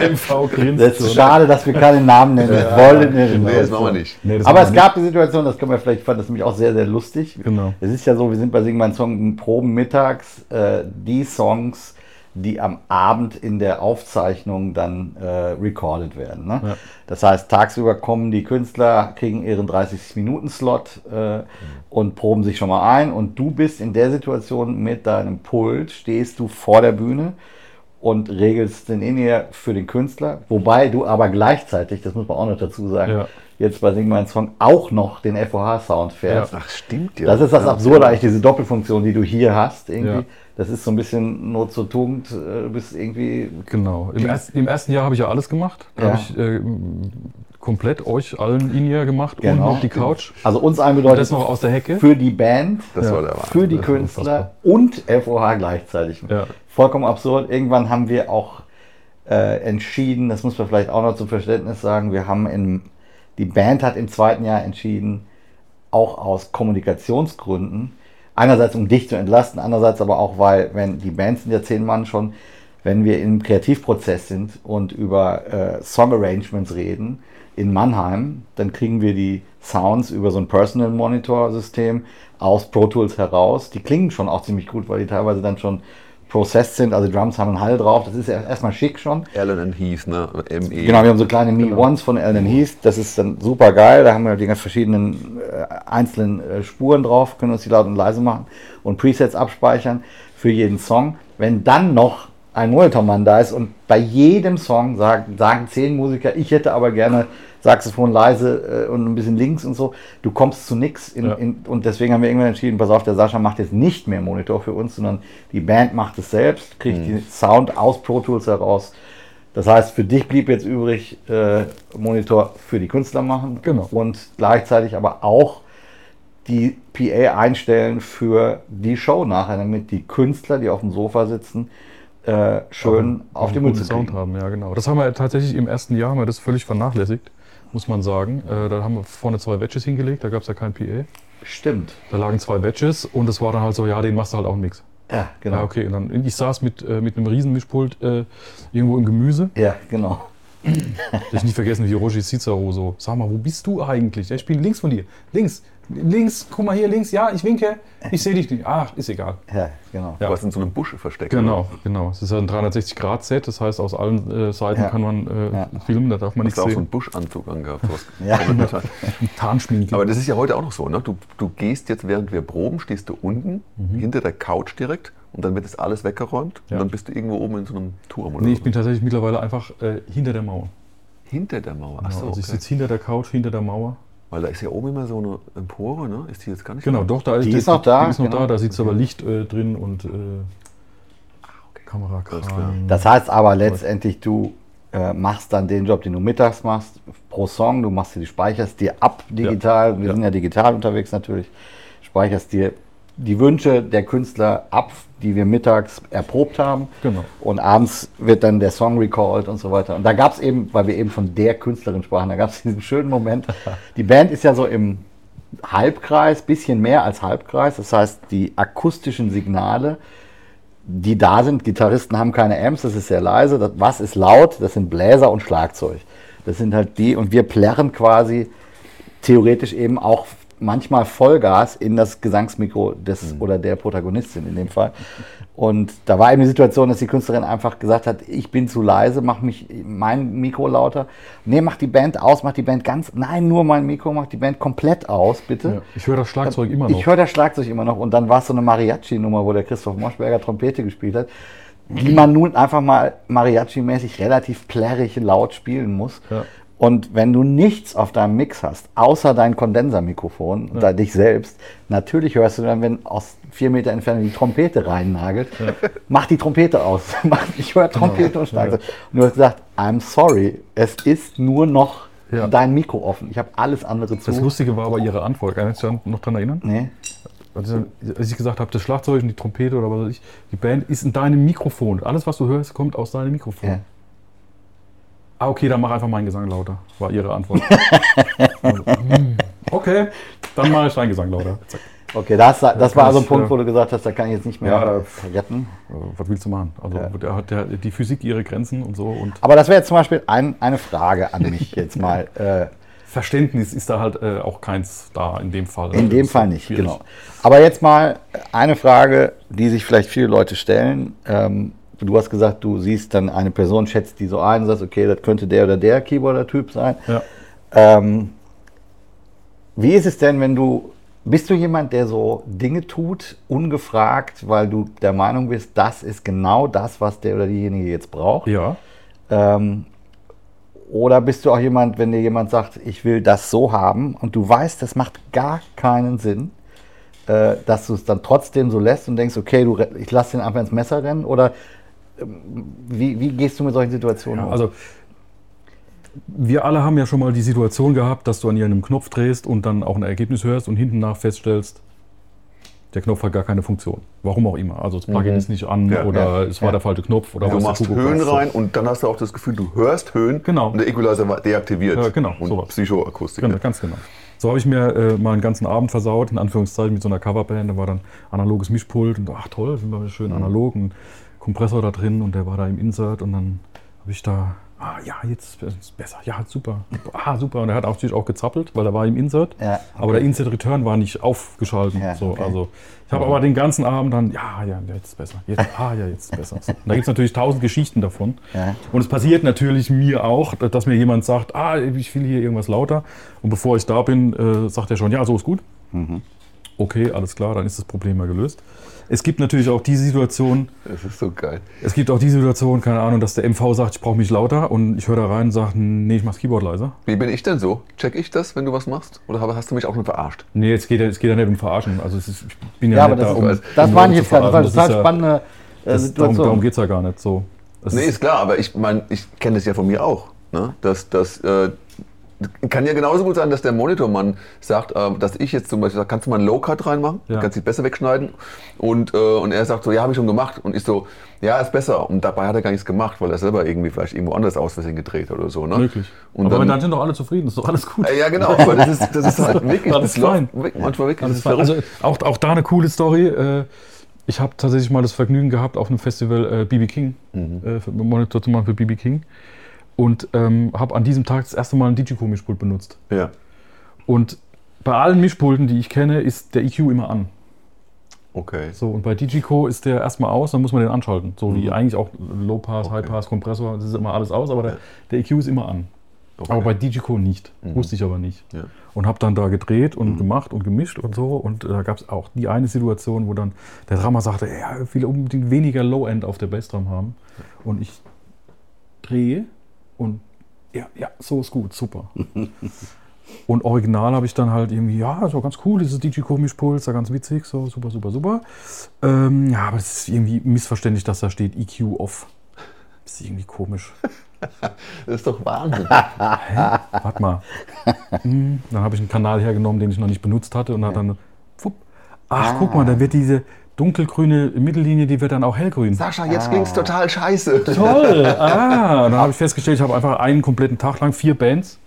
MV grinst. Das ist so, ne? schade, dass wir keine Namen nennen wollen. Nee, das machen wir nicht. Nee, Aber es wir gab die Situation, das können wir vielleicht, ich fand das nämlich auch sehr, sehr lustig. nicht. Genau. Es ist ja so, wir sind bei Sing mein Song in Proben mittags, äh, die Songs, die am Abend in der Aufzeichnung dann äh, recorded werden. Ne? Ja. Das heißt, tagsüber kommen die Künstler, kriegen ihren 30-Minuten-Slot äh, und proben sich schon mal ein. Und du bist in der Situation mit deinem Pult, stehst du vor der Bühne und regelst den In-Ear für den Künstler. Wobei du aber gleichzeitig, das muss man auch noch dazu sagen, Ja. jetzt bei Sing Mein Song auch noch den FOH-Sound fährst. Ja. Ach, stimmt ja. Das ist das Ja, Absurde eigentlich, diese Doppelfunktion, die du hier hast. Irgendwie. Das ist so ein bisschen Not zur Tugend. äh, Du bist irgendwie. Genau. Im, erst, im ersten Jahr habe ich ja alles gemacht. Da Ja. habe ich äh, komplett euch allen In-Ear gemacht und Genau. noch die Couch. Also uns allen Und bedeutet das noch aus der Hecke. für die Band, Das Ja. für die das Künstler und FOH gleichzeitig. Ja. Vollkommen absurd. Irgendwann haben wir auch äh, entschieden, das muss man vielleicht auch noch zum Verständnis sagen, wir haben in, die Band hat im zweiten Jahr entschieden, auch aus Kommunikationsgründen, einerseits um dich zu entlasten, andererseits aber auch, weil, wenn die Bands sind ja zehn Mann schon, wenn wir im Kreativprozess sind und über äh, Song Arrangements reden in Mannheim, dann kriegen wir die Sounds über so ein Personal Monitor System aus Pro Tools heraus. Die klingen schon auch ziemlich gut, weil die teilweise dann schon processed sind. Also die Drums haben einen Hall drauf. Das ist erstmal schick schon. Alan and Heath, ne? ME. Genau, wir haben so kleine Mi Ones von Alan Heath. Das ist dann super geil. Da haben wir die ganz verschiedenen äh, einzelnen äh, Spuren drauf, können uns die laut und leise machen und Presets abspeichern für jeden Song. Wenn dann noch ein Monitormann da ist und bei jedem Song sagen, sagen zehn Musiker, ich hätte aber gerne Saxophon leise äh, und ein bisschen links und so, du kommst zu nix. In, Ja. und deswegen haben wir irgendwann entschieden, pass auf, der Sascha macht jetzt nicht mehr Monitor für uns, sondern die Band macht es selbst, kriegt die Sound aus Pro Tools heraus. Das heißt, für dich blieb jetzt übrig, äh, Monitor für die Künstler machen Genau. und gleichzeitig aber auch die PA einstellen für die Show nachher, damit die Künstler, die auf dem Sofa sitzen, äh, schön auf die einen guten Mütze Sound haben, ja genau. Das haben wir tatsächlich im ersten Jahr haben wir das völlig vernachlässigt, muss man sagen. Äh, da haben wir vorne zwei Wedges hingelegt, da gab es ja kein PA. Stimmt. Da lagen zwei Wedges und es war dann halt so, ja, den machst du halt auch Mix. Ja, genau. Ja, okay. Und dann, ich saß mit, äh, mit einem Riesenmischpult äh, irgendwo im Gemüse. Ja, genau. Ich nicht vergessen, wie Roger Cicero so, sag mal, wo bist du eigentlich? Ja, Ich bin links von dir. Links, links, guck mal hier links. Ja, ich winke. Ich sehe dich nicht. Ach, ist egal. Ja, genau. Ja. Du warst in so einem Busche versteckt. Genau, genau. Es ist ja ein 360-Grad-Set, das heißt, aus allen äh, Seiten Ja. kann man äh, Ja. filmen, da darf man Du nichts hast auch so einen sehen. Buschanzug angehabt. Ja. Tarnschminke. Aber das ist ja heute auch noch so, ne? Du, du gehst jetzt, während wir proben, stehst du unten, hinter der Couch direkt und dann wird das alles weggeräumt Ja. und dann bist du irgendwo oben in so einem Turm oder nee, ich bin tatsächlich mittlerweile einfach äh, hinter der Mauer. Hinter der Mauer. Ach Genau, so, also ich okay. sitze hinter der Couch, hinter der Mauer. Weil da ist ja oben immer so eine Empore, ne? Ist die jetzt gar nicht Genau, da? doch, da Die ist noch da, Die ist noch genau. da, da sitzt aber Licht äh, drin und äh, klar. Kamerakran. Das heißt aber letztendlich, du äh, machst dann den Job, den du mittags machst, pro Song, du machst dir die speicherst dir ab digital, wir Ja. sind ja digital unterwegs natürlich, speicherst dir die Wünsche der Künstler ab, die wir mittags erprobt haben. Genau. Und abends wird dann der Song recalled und so weiter. Und da gab es eben, weil wir eben von der Künstlerin sprachen, da gab es diesen schönen Moment. Die Band ist ja so im Halbkreis, bisschen mehr als Halbkreis. Das heißt, die akustischen Signale, die da sind, Gitarristen haben keine Amps, das ist sehr leise. Das, was ist laut? Das sind Bläser und Schlagzeug. Das sind halt die, und wir plärren quasi theoretisch eben auch manchmal Vollgas in das Gesangsmikro des oder der Protagonistin in dem Fall. Und da war eben die Situation, dass die Künstlerin einfach gesagt hat, ich bin zu leise, mach mich mein Mikro lauter. Nee, mach die Band aus, mach die Band ganz, nein, nur mein Mikro, mach die Band komplett aus, bitte. Ja, ich höre das Schlagzeug immer noch. Ich höre das Schlagzeug immer noch. Und dann war es so eine Mariachi-Nummer, wo der Christoph Moschberger Trompete gespielt hat, die man nun einfach mal Mariachi-mäßig relativ plärrig laut spielen muss. Ja. Und wenn du nichts auf deinem Mix hast, außer dein Kondensermikrofon, da dich selbst, natürlich hörst du dann, wenn aus vier Meter Entfernung die Trompete reinnagelt, mach die Trompete aus. Ich höre Trompete und Schlagzeug. Und du hast gesagt, I'm sorry, es ist nur noch Ja. dein Mikro offen. Ich habe alles andere zu. das Lustige war aber Ihre Antwort. Kann ich mich noch daran erinnern? nee. Als ich- als ich gesagt habe, das Schlagzeug und die Trompete oder was weiß ich, die Band ist in deinem Mikrofon. Alles, was du hörst, kommt aus deinem Mikrofon. Ah, okay, dann mach einfach meinen Gesang lauter, war Ihre Antwort. Also, hm, okay, dann mache ich deinen Gesang lauter. Zack. Okay, das, das war also ein ich, Punkt, äh, wo du gesagt hast, da kann ich jetzt nicht mehr Ja, äh, retten. Äh, Was willst du machen? Also Ja. der hat der, die Physik ihre Grenzen und so und Aber das wäre jetzt zum Beispiel ein, eine Frage an mich jetzt mal. Äh, Verständnis ist da halt äh, auch keins da in dem Fall. in Das dem Fall nicht, schwierig. genau. Aber jetzt mal eine Frage, die sich vielleicht viele Leute stellen. Ähm, du hast gesagt, du siehst dann eine Person, schätzt die so ein und sagst, okay, das könnte der oder der Keyboarder-Typ sein. Ja. Ähm, wie ist es denn, wenn du, bist du jemand, der so Dinge tut, ungefragt, weil du der Meinung bist, das ist genau das, was der oder diejenige jetzt braucht? Ja. Ähm, oder bist du auch jemand, wenn dir jemand sagt, ich will das so haben und du weißt, das macht gar keinen Sinn, äh, dass du es dann trotzdem so lässt und denkst, okay, du, ich lasse den einfach ins Messer rennen? Oder wie, wie gehst du mit solchen Situationen Ja, um? also wir alle haben ja schon mal die Situation gehabt, dass du an irgendeinem Knopf drehst und dann auch ein Ergebnis hörst und hinten nach feststellst, der Knopf hat gar keine Funktion. Warum auch immer. Also das Plugin ist nicht an Ja, oder ja, es war ja. der falsche Knopf oder Du was der machst Höhen weiß. rein und dann hast du auch das Gefühl, du hörst Höhen Genau. und der Equalizer war deaktiviert. Ja, genau, Und sowas. Psychoakustik. Genau, ganz genau. So habe ich mir äh, mal einen ganzen Abend versaut, in Anführungszeichen, mit so einer Coverband. Da war dann analoges Mischpult und ach toll, sind wir schön analog, ein Kompressor da drin und der war da im Insert und dann habe ich da, ah ja, jetzt ist es besser, ja, super, ah super. Und er hat auch natürlich auch gezappelt, weil er war im Insert, Ja, aber der Insert Return war nicht aufgeschaltet. Ja, so, okay. also ich habe aber den ganzen Abend dann, ja, ja, jetzt ist besser, jetzt, ah ja, jetzt ist besser. So. Da gibt es natürlich tausend Geschichten davon. Ja. Und es passiert natürlich mir auch, dass mir jemand sagt, ah, ich will hier irgendwas lauter. Und bevor ich da bin, äh, sagt er schon, ja, so ist gut. Okay, alles klar, dann ist das Problem mal gelöst. Es gibt natürlich auch die Situation, Das ist so geil. es gibt auch die Situation, keine Ahnung, dass der MV sagt, ich brauche mich lauter und ich höre da rein und sage, nee, ich mach's Keyboard leiser. Wie bin ich denn so? Check ich das, wenn du was machst? Oder habe- hast du mich auch schon verarscht? Nee, es geht ja, es geht ja nicht um Verarschen. Also es ist, ich bin ja, ja, aber nicht das, da, um, ist, das um Leute jetzt gerade. Das war total ist ja- spannende äh, das, darum Situation. darum geht es ja gar nicht so. Das Nee, ist- ist klar, aber ich meine, ich kenne das ja von mir auch. Ne? Dass, dass, äh, kann ja genauso gut sein, dass der Monitormann sagt, äh, dass ich jetzt zum Beispiel sage, kannst du mal einen Low-Cut reinmachen? Ja. Kannst dich besser wegschneiden? Und, äh, und er sagt so, ja, habe ich schon gemacht. Und ich so, ja, ist besser. Und dabei hat er gar nichts gemacht, weil er selber irgendwie vielleicht irgendwo anders aus Versehen gedreht hat oder so. Ne? möglich. Und aber dann, dann sind doch alle zufrieden, ist doch alles gut. äh, ja, genau, aber das ist, das ist halt wirklich, das läuft manchmal wirklich. Das ist. Also auch, auch da eine coole Story. Äh, Ich habe tatsächlich mal das Vergnügen gehabt, auf einem Festival äh, BB King, äh, für- Monitor zu machen für BB King. Und ähm, habe an diesem Tag das erste Mal ein Digico-Mischpult benutzt. ja. Und bei allen Mischpulten, die ich kenne, ist der EQ immer an. Okay. So, und bei Digico ist der erstmal aus, dann muss man den anschalten. So wie eigentlich auch Low Pass, Mhm. Okay. High Pass, Kompressor, das ist immer alles aus, aber der, der EQ ist immer an. okay. Aber bei Digico nicht. Wusste ich aber nicht. Ja. Und habe dann da gedreht und Mhm. gemacht und gemischt und so. Und äh, da gab es auch die eine Situation, wo dann der Drummer sagte, er will unbedingt weniger Low-End auf der Bassdrum haben. Und ich drehe und ja, ja, so ist gut, super. und original habe ich dann halt irgendwie, ja, so ganz cool, dieses Digico-Mischpuls, da ganz witzig, so super, super, super. Ähm, ja, aber es ist irgendwie missverständlich, dass da steht EQ off. Das ist irgendwie komisch. Das ist doch Wahnsinn. Warte mal. Hm, dann habe ich einen Kanal hergenommen, den ich noch nicht benutzt hatte und hat dann. Fupp. Ach, guck mal, da wird diese dunkelgrüne Mittellinie, die wird dann auch hellgrün. Sascha, jetzt klingt's total scheiße. Toll! Ah, dann habe ich festgestellt, ich habe einfach einen kompletten Tag lang vier Bands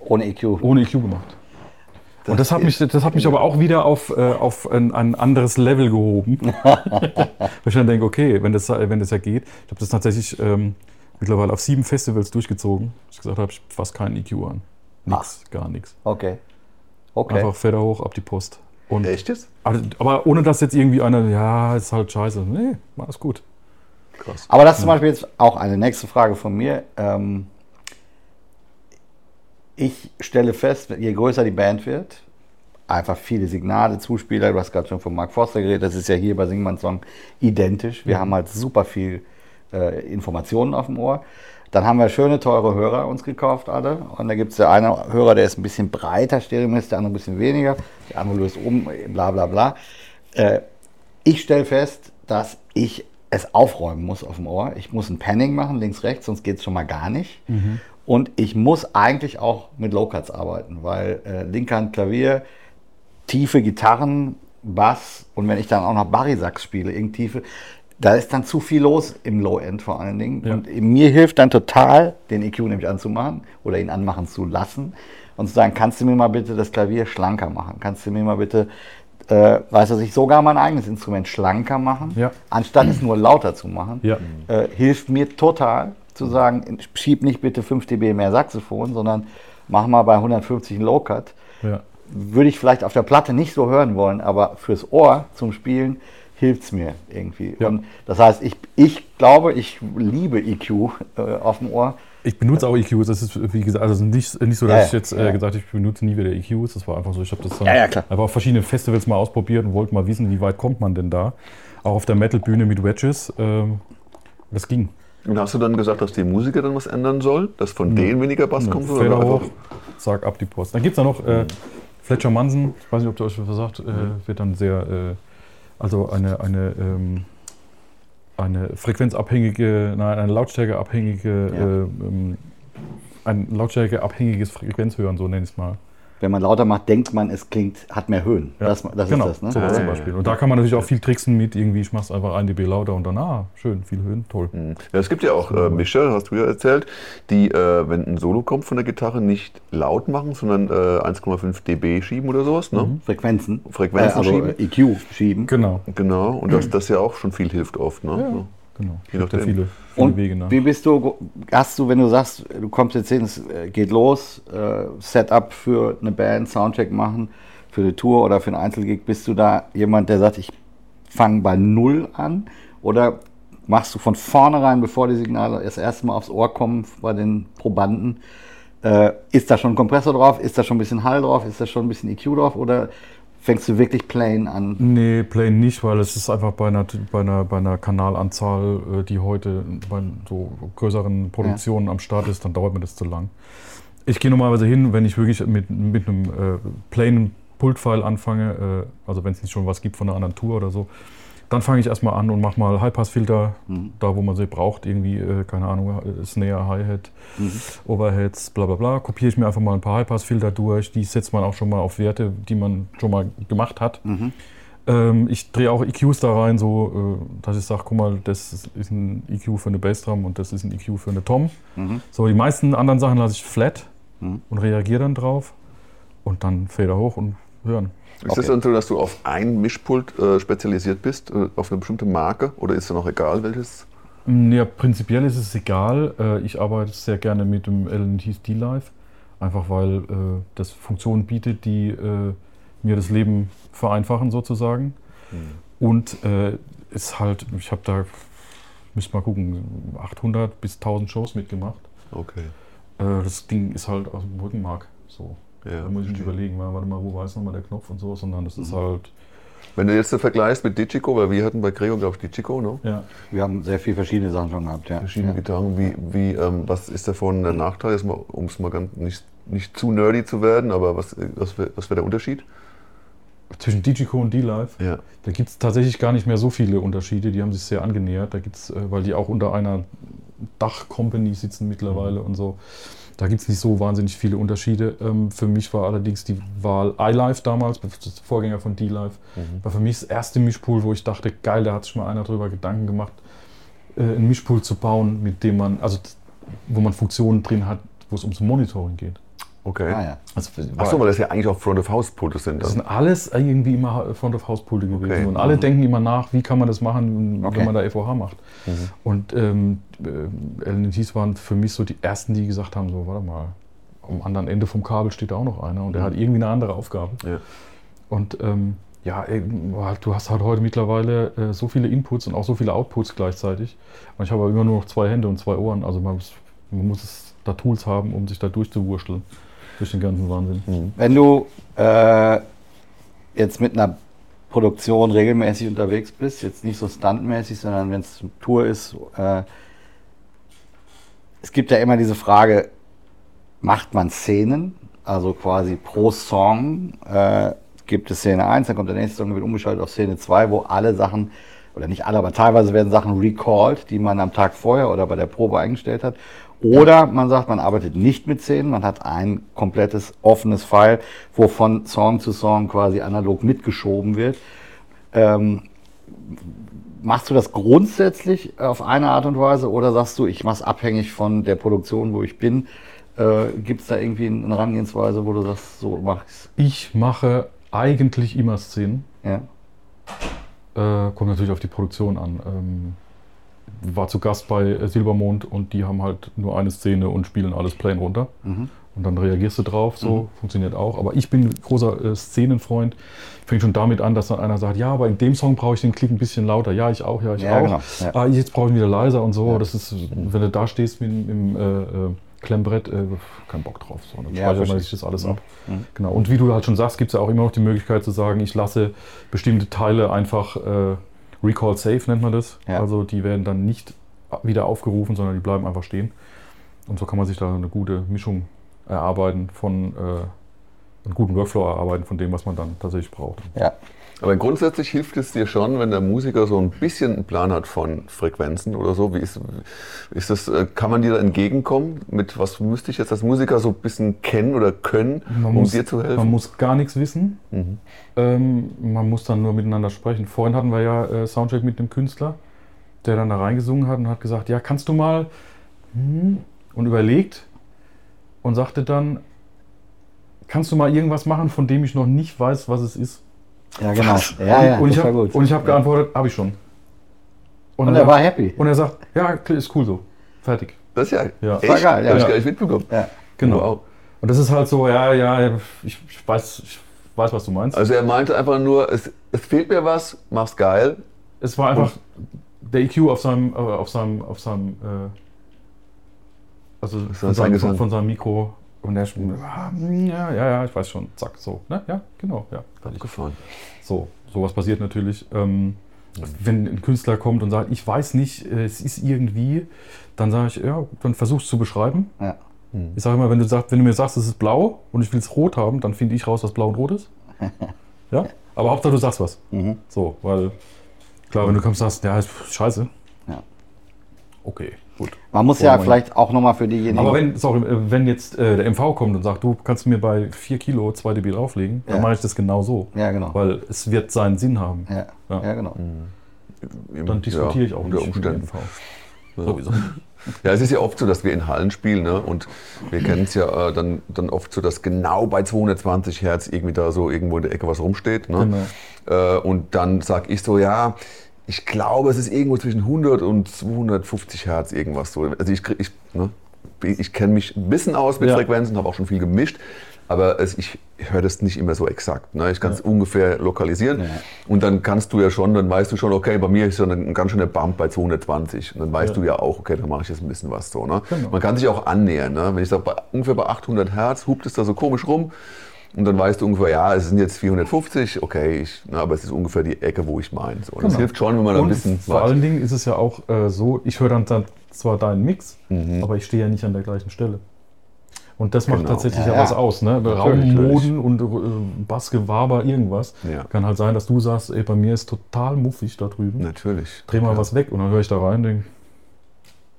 Ohne EQ. ohne EQ gemacht. und das hat, mich, das hat mich aber auch wieder auf, äh, auf ein, ein anderes Level gehoben. Weil ich dann denke, okay, wenn das, wenn das ja geht. Ich habe das tatsächlich ähm, mittlerweile auf sieben Festivals durchgezogen. Ich gesagt habe, ich fast keinen EQ an. Nix, gar nichts. Okay. Okay. Einfach Feder hoch, ab die Post. Und, Echt jetzt? also, aber ohne dass jetzt irgendwie einer, ja, ist halt scheiße. Nee, alles gut. Krass. Aber das ist zum Beispiel jetzt auch eine nächste Frage von mir. Ähm, ich stelle fest, je größer die Band wird, einfach viele Signale, Zuspieler, du hast gerade schon von Mark Forster geredet, das ist ja hier bei Singman Song identisch. Wir haben halt super viel äh, Informationen auf dem Ohr. Dann haben wir schöne, teure Hörer uns gekauft, alle. Und da gibt es der eine Hörer, der ist ein bisschen breiter, stereomäßig, der andere ein bisschen weniger. Der andere löst um, bla bla bla. Äh, ich stelle fest, dass ich es aufräumen muss auf dem Ohr. Ich muss ein Panning machen, links, rechts, sonst geht es schon mal gar nicht. Und ich muss eigentlich auch mit Low-Cuts arbeiten, weil äh, Linkhand Klavier, tiefe Gitarren, Bass und wenn ich dann auch noch Barisax spiele, irgend tiefe, da ist dann zu viel los im Low-End vor allen Dingen. Ja. Und mir hilft dann total, den EQ nämlich anzumachen oder ihn anmachen zu lassen und zu sagen, kannst du mir mal bitte das Klavier schlanker machen? Kannst du mir mal bitte, äh, weiß was ich, sogar mein eigenes Instrument schlanker machen, Ja. anstatt es nur lauter zu machen? Ja. äh, hilft mir total zu sagen, schieb nicht bitte 5 dB mehr Saxophon, sondern mach mal bei 150 einen Low-Cut. Würde ich vielleicht auf der Platte nicht so hören wollen, aber fürs Ohr zum Spielen hilft es mir irgendwie. Ja. Und das heißt, ich, ich glaube, ich liebe EQ äh, auf dem Ohr. Ich benutze auch EQs, das ist wie gesagt, also nicht, nicht so, dass Ja, ich jetzt ja. äh, gesagt habe, ich benutze nie wieder EQs. Das war einfach so, ich habe das dann Ja, ja, klar. einfach auf verschiedene Festivals mal ausprobiert und wollte mal wissen, wie weit kommt man denn da. Auch auf der Metal-Bühne mit Wedges. Ähm, das ging. Und hast du dann gesagt, dass die Musiker dann was ändern soll? Dass von denen weniger Bass kommt? Fader Oder hoch, zack, ab die Post. Dann gibt es da noch äh, Fletcher Manson, ich weiß nicht, ob du euch was sagt, äh, wird dann sehr, äh, also eine, eine, ähm, eine frequenzabhängige, nein, eine lautstärkeabhängige, Ja. äh, ähm, ein lautstärkeabhängiges Frequenzhören, so nenne ich es mal. Wenn man lauter macht, denkt man, es klingt, hat mehr Höhen. Ja, Das, das genau, ist das, ne? sowas Ah, zum Beispiel. Und da kann man natürlich auch viel tricksen mit irgendwie, ich mach's einfach 1 dB lauter und dann, ah, schön, viel Höhen, toll. Hm. ja, es gibt ja auch äh, Mischer, hast du ja erzählt, die, äh, wenn ein Solo kommt von der Gitarre, nicht laut machen, sondern äh, 1,5 dB schieben oder sowas. Ne? Frequenzen. Frequenzen äh, also schieben. äh, EQ schieben. Genau, Genau, und das, das ja auch schon viel hilft oft. Ne? Ja. Genau. Je Gibt ja nachdem. viele, viele Und Wege nach. wie bist du, hast du, wenn du sagst, du kommst jetzt hin, es äh, geht los, äh, Setup für eine Band, Soundcheck machen, für eine Tour oder für einen Einzelgig, bist du da jemand, der sagt, ich fange bei Null an? Oder machst du von vornherein, bevor die Signale das erste Mal aufs Ohr kommen bei den Probanden, äh, ist da schon ein Kompressor drauf, ist da schon ein bisschen Hall drauf, ist da schon ein bisschen EQ drauf oder fängst du wirklich plain an? Nee, plain nicht, weil es ist einfach bei einer, bei einer, bei einer Kanalanzahl, äh, die heute bei so größeren Produktionen am Start ist, dann dauert mir das zu lang. Ich gehe normalerweise hin, wenn ich wirklich mit, mit einem äh, plainen Pultfile anfange, äh, also wenn es nicht schon was gibt von einer anderen Tour oder so, dann fange ich erstmal an und mache mal Highpass-Filter, da wo man sie braucht, irgendwie, äh, keine Ahnung, Snare, Hi-Hat, Overheads, bla bla bla. Kopiere ich mir einfach mal ein paar Highpass-Filter durch, die setzt man auch schon mal auf Werte, die man schon mal gemacht hat. Ähm, ich drehe auch EQs da rein, so äh, dass ich sage, guck mal, das ist- ist ein EQ für eine Bassdrum und das ist ein EQ für eine Tom. So, die meisten anderen Sachen lasse ich flat und reagiere dann drauf. Und dann Fader hoch und hören. Ist Okay. es dann so, dass du auf ein Mischpult äh, spezialisiert bist, äh, auf eine bestimmte Marke? Oder ist dir noch egal, welches? Mm, Ja, prinzipiell ist es egal. Äh, Ich arbeite sehr gerne mit dem LNT D-Live, einfach weil äh, das Funktionen bietet, die äh, mir das Leben vereinfachen sozusagen. Und äh, ist halt, ich habe da, müsst mal gucken, 800 bis 1000 Shows mitgemacht. Okay. Äh, Das Ding ist halt aus dem Rückenmark. So. Ja, da muss ich nicht verstehe. überlegen, wa- warte mal, wo war jetzt nochmal der Knopf und so, sondern das ist halt, Wenn du jetzt so vergleichst mit Digico, weil wir hatten bei Gregor, glaube ich, Digico, ne? ja. Wir haben sehr viele verschiedene Sachen schon gehabt, ja. Verschiedene ja. Gitarren. Wie, wie, ähm, was ist davon der Nachteil, jetzt mal, um es mal ganz nicht, nicht zu nerdy zu werden, aber was, was wäre was wär der Unterschied? Zwischen Digico und D-Live. Ja. Da gibt es tatsächlich gar nicht mehr so viele Unterschiede, die haben sich sehr angenähert. Da gibt's, äh, weil die auch unter einer Dach-Company sitzen mittlerweile und so. Da gibt es nicht so wahnsinnig viele Unterschiede. Ähm, für mich war allerdings die Wahl iLife damals, das Vorgänger von D-Live, war für mich das erste Mischpool, wo ich dachte, geil, da hat sich mal einer drüber Gedanken gemacht, äh, ein Mischpool zu bauen, mit dem man, also wo man Funktionen drin hat, wo es ums Monitoring geht. Okay. Ah, ja. Also, Achso, weil das ja eigentlich auch Front-of-House-Pulte sind. das sind alles irgendwie immer Front-of-House-Pulte gewesen. Okay. Und alle denken immer nach, wie kann man das machen, Okay. wenn man da FOH macht. Und ähm, äh, LNTs waren für mich so die ersten, die gesagt haben, so, warte mal, am anderen Ende vom Kabel steht da auch noch einer und der hat irgendwie eine andere Aufgabe. Ja. Und ähm, ja, ey, du hast halt heute mittlerweile äh, so viele Inputs und auch so viele Outputs gleichzeitig. Und ich habe aber immer nur noch zwei Hände und zwei Ohren. Also man muss, man muss es, da Tools haben, um sich da durchzuwurschteln durch den ganzen Wahnsinn. Wenn du äh, jetzt mit einer Produktion regelmäßig unterwegs bist, jetzt nicht so stuntmäßig, sondern wenn es Tour ist, äh, es gibt ja immer diese Frage, macht man Szenen, also quasi pro Song äh, gibt es Szene 1, dann kommt der nächste Song, wird umgeschaltet auf Szene 2, wo alle Sachen, oder nicht alle, aber teilweise werden Sachen recalled, die man am Tag vorher oder bei der Probe eingestellt hat. Oder man sagt, man arbeitet nicht mit Szenen, man hat ein komplettes offenes File, wo von Song zu Song quasi analog mitgeschoben wird. Ähm, machst du das grundsätzlich auf eine Art und Weise oder sagst du, ich mache es abhängig von der Produktion, wo ich bin? Äh, Gibt es da irgendwie eine Herangehensweise, wo du sagst, so mach ich's? Ich mache eigentlich immer Szenen. Ja. Äh, kommt natürlich auf die Produktion an. Ähm, war zu Gast bei Silbermond und die haben halt nur eine Szene und spielen alles plain runter. Und dann reagierst du drauf, so funktioniert auch. Aber ich bin großer äh, Szenenfreund. Fängt schon damit an, dass dann einer sagt, ja, aber in dem Song brauche ich den Klick ein bisschen lauter. Ja, ich auch, ja, ich Ja, auch. genau, ja. Ah, jetzt brauche ich ihn wieder leiser und so. Ja. Das ist, wenn du da stehst mit, dem- im äh, äh, Klemmbrett, äh, kein Bock drauf. So, dann Ja, speichert man sich das alles Mhm. ab. Genau. Und wie du halt schon sagst, gibt es ja auch immer noch die Möglichkeit zu sagen, ich lasse bestimmte Teile einfach äh, Recall Safe nennt man das. Ja. Also die werden dann nicht wieder aufgerufen, sondern die bleiben einfach stehen. Und so kann man sich da eine gute Mischung erarbeiten von äh, einen guten Workflow erarbeiten von dem, was man dann tatsächlich braucht. Ja. Aber grundsätzlich hilft es dir schon, wenn der Musiker so ein bisschen einen Plan hat von Frequenzen oder so. Wie ist, ist das, äh, kann man dir da entgegenkommen? Mit was müsste ich jetzt als Musiker so ein bisschen kennen oder können, um dir zu helfen? Man muss gar nichts wissen. Mhm. Ähm, man muss dann nur miteinander sprechen. Vorhin hatten wir ja äh, Soundcheck mit einem Künstler, der dann da reingesungen hat und hat gesagt, ja, kannst du mal hm, und überlegt und sagte dann, kannst du mal irgendwas machen, von dem ich noch nicht weiß, was es ist? Ja, genau. Ja, ja, und ich habe gut. und ich habe geantwortet, habe ich schon. Und er er war happy. und er sagt, ja, ist cool so. Fertig. Das ist ja, Ja. echt, War geil, ja. hab ich Ja. gar nicht mitbekommen. Ja. Genau. Wow. Und das ist halt so, ja, ja, ich, ich, weiß, ich weiß, was du meinst. Also er meinte einfach nur, es, es fehlt mir was, mach's geil. Es war einfach der EQ auf seinem, äh, auf seinem, auf seinem, äh, also von sein seinem, von, von seinem Mikro. Und der schon, ah, ja, ja, ja, ich weiß schon, zack, so. Ne? Ja, genau, ja. Abgefahren. So, sowas passiert natürlich. Ähm, wenn ein Künstler kommt und sagt, ich weiß nicht, es ist irgendwie, dann sage ich, ja, dann versuch's zu beschreiben. Ja. Ich sage immer, wenn du, sagst, wenn du mir sagst, es ist blau und ich will es rot haben, dann finde ich raus, was blau und rot ist. Ja? Aber Hauptsache, du sagst was. Mhm. So, weil, klar, wenn du kommst und sagst, ja, ist scheiße. Ja. Okay, gut. Man muss Oh, ja mein- vielleicht auch nochmal für diejenigen. Aber wenn, sorry, äh, wenn jetzt äh, der MV kommt und sagt, du kannst mir bei 4 Kilo 2 dB drauflegen, dann Ja. mache ich das genau so. ja, genau. Weil es wird seinen Sinn haben. ja. Ja. Ja. genau. Dann diskutiere ich auch unter nicht mit dem Umständen. MV. Sowieso. Ja, es ist ja oft so, dass wir in Hallen spielen ne? und wir kennen es ja äh, dann, dann oft so, dass genau bei 220 Hertz irgendwie da so irgendwo in der Ecke was rumsteht. Ne? Genau. Äh, und dann sag ich so, ja, ich glaube, es ist irgendwo zwischen 100 und 250 Hertz irgendwas so. Also ich, ich, ne? ich kenne mich ein bisschen aus mit Ja. Frequenzen, habe auch schon viel gemischt, aber es, ich höre das nicht immer so exakt. Ne? Ich kann es ungefähr lokalisieren Ja. und dann kannst du ja schon, dann weißt du schon, okay, bei mir ist ja ein ganz schöner Bump bei 220 und dann weißt Ja. du ja auch, okay, dann mache ich jetzt ein bisschen was so. Ne? Genau. Man kann sich auch annähern. Ne? Wenn ich sage, bei, ungefähr bei 800 Hertz hupt es da so komisch rum und dann weißt du ungefähr, ja, es sind jetzt 450, okay, ich, na, aber es ist ungefähr die Ecke, wo ich meine. So. Und Das Genau. hilft schon, wenn man da ein bisschen vor allen Dingen ist es ja auch äh, so, ich höre dann, dann zwar deinen Mix, Mhm. aber ich stehe ja nicht an der gleichen Stelle. Und das macht Genau. tatsächlich Ja, ja, was aus. Ne? Raummoden und äh, Bassgewaber, irgendwas. Ja. Kann halt sein, dass du sagst, ey, bei mir ist total muffig da drüben. Natürlich. Dreh mal Ja. was weg und dann höre ich da rein und denke,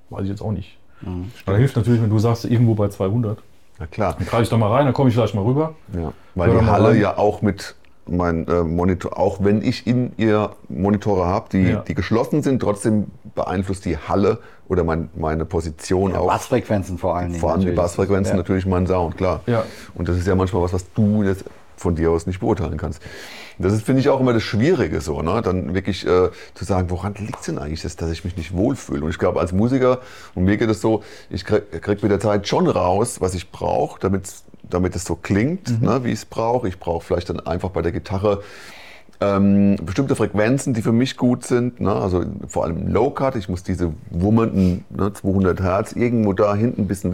weiß ich jetzt auch nicht. Mhm. Da hilft natürlich, wenn du sagst, irgendwo bei 200. Na klar. Dann greife ich da mal rein, dann komme ich vielleicht mal rüber. Ja. Weil Hör die Halle rein. ja auch mit mein äh, Monitor, auch wenn ich in ihr Monitore habe, die, Ja. die geschlossen sind, trotzdem beeinflusst die Halle oder mein, meine Position Ja, auch. Bassfrequenzen vor allen Dingen. Vor allem die. Bassfrequenzen Ja. natürlich meinen Sound, klar. Ja. Und das ist ja manchmal was, was du jetzt von dir aus nicht beurteilen kannst. Das ist, finde ich, auch immer das Schwierige so, ne? Dann wirklich äh, zu sagen, woran liegt es denn eigentlich, dass, dass ich mich nicht wohlfühle? Und ich glaube, als Musiker, und mir geht es so, ich krieg, krieg mit der Zeit schon raus, was ich brauche, damit damit es so klingt, ne, wie ich es brauche. Ich brauche vielleicht dann einfach bei der Gitarre ähm, bestimmte Frequenzen, die für mich gut sind. Ne? Also vor allem Low Cut. Ich muss diese wummernden ne, 200 Hertz irgendwo da hinten ein bisschen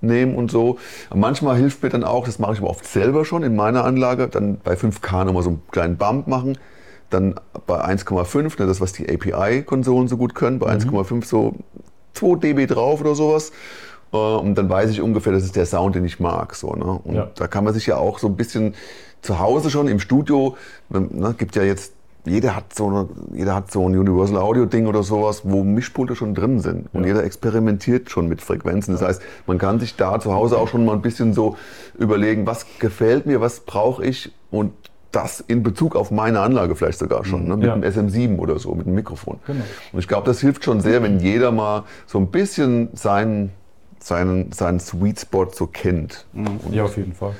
wegnehmen und so. Manchmal hilft mir dann auch, das mache ich aber oft selber schon in meiner Anlage, dann bei 5K nochmal so einen kleinen Bump machen. Dann bei 1,5, ne, das was die API-Konsolen so gut können, bei 1,5 so 2 dB drauf oder sowas. Äh, Und dann weiß ich ungefähr, das ist der Sound, den ich mag. So, ne? Und Ja. da kann man sich ja auch so ein bisschen zu Hause schon im Studio, ne, gibt ja jetzt, jeder hat so, eine, jeder hat so ein Universal Audio Ding oder sowas, wo Mischpulte schon drin sind. Und Ja. jeder experimentiert schon mit Frequenzen. Das heißt, man kann sich da zu Hause auch schon mal ein bisschen so überlegen, was gefällt mir, was brauche ich und das in Bezug auf meine Anlage vielleicht sogar schon, ne, mit Ja. dem SM7 oder so, mit dem Mikrofon. Genau. Und ich glaube, das hilft schon sehr, wenn jeder mal so ein bisschen seinen, seinen, seinen Sweet Spot so kennt. Und Ja, auf jeden Fall.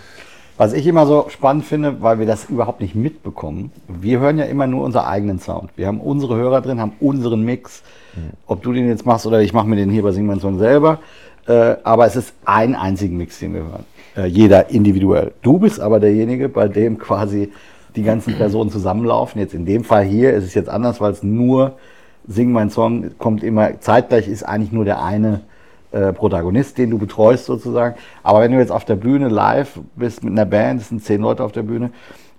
Was ich immer so spannend finde, weil wir das überhaupt nicht mitbekommen, wir hören ja immer nur unseren eigenen Sound. Wir haben unsere Hörer drin, haben unseren Mix. Ob du den jetzt machst oder ich mache mir den hier bei Sing Mein Song selber. äh, aber es ist ein einzigen Mix, den wir hören. Äh, jeder individuell. Du bist aber derjenige, bei dem quasi die ganzen Personen zusammenlaufen. Jetzt in dem Fall hier ist es jetzt anders, weil es nur Sing mein Song kommt immer zeitgleich, ist eigentlich nur der eine äh, Protagonist, den du betreust sozusagen. Aber wenn du jetzt auf der Bühne live bist mit einer Band, es sind zehn Leute auf der Bühne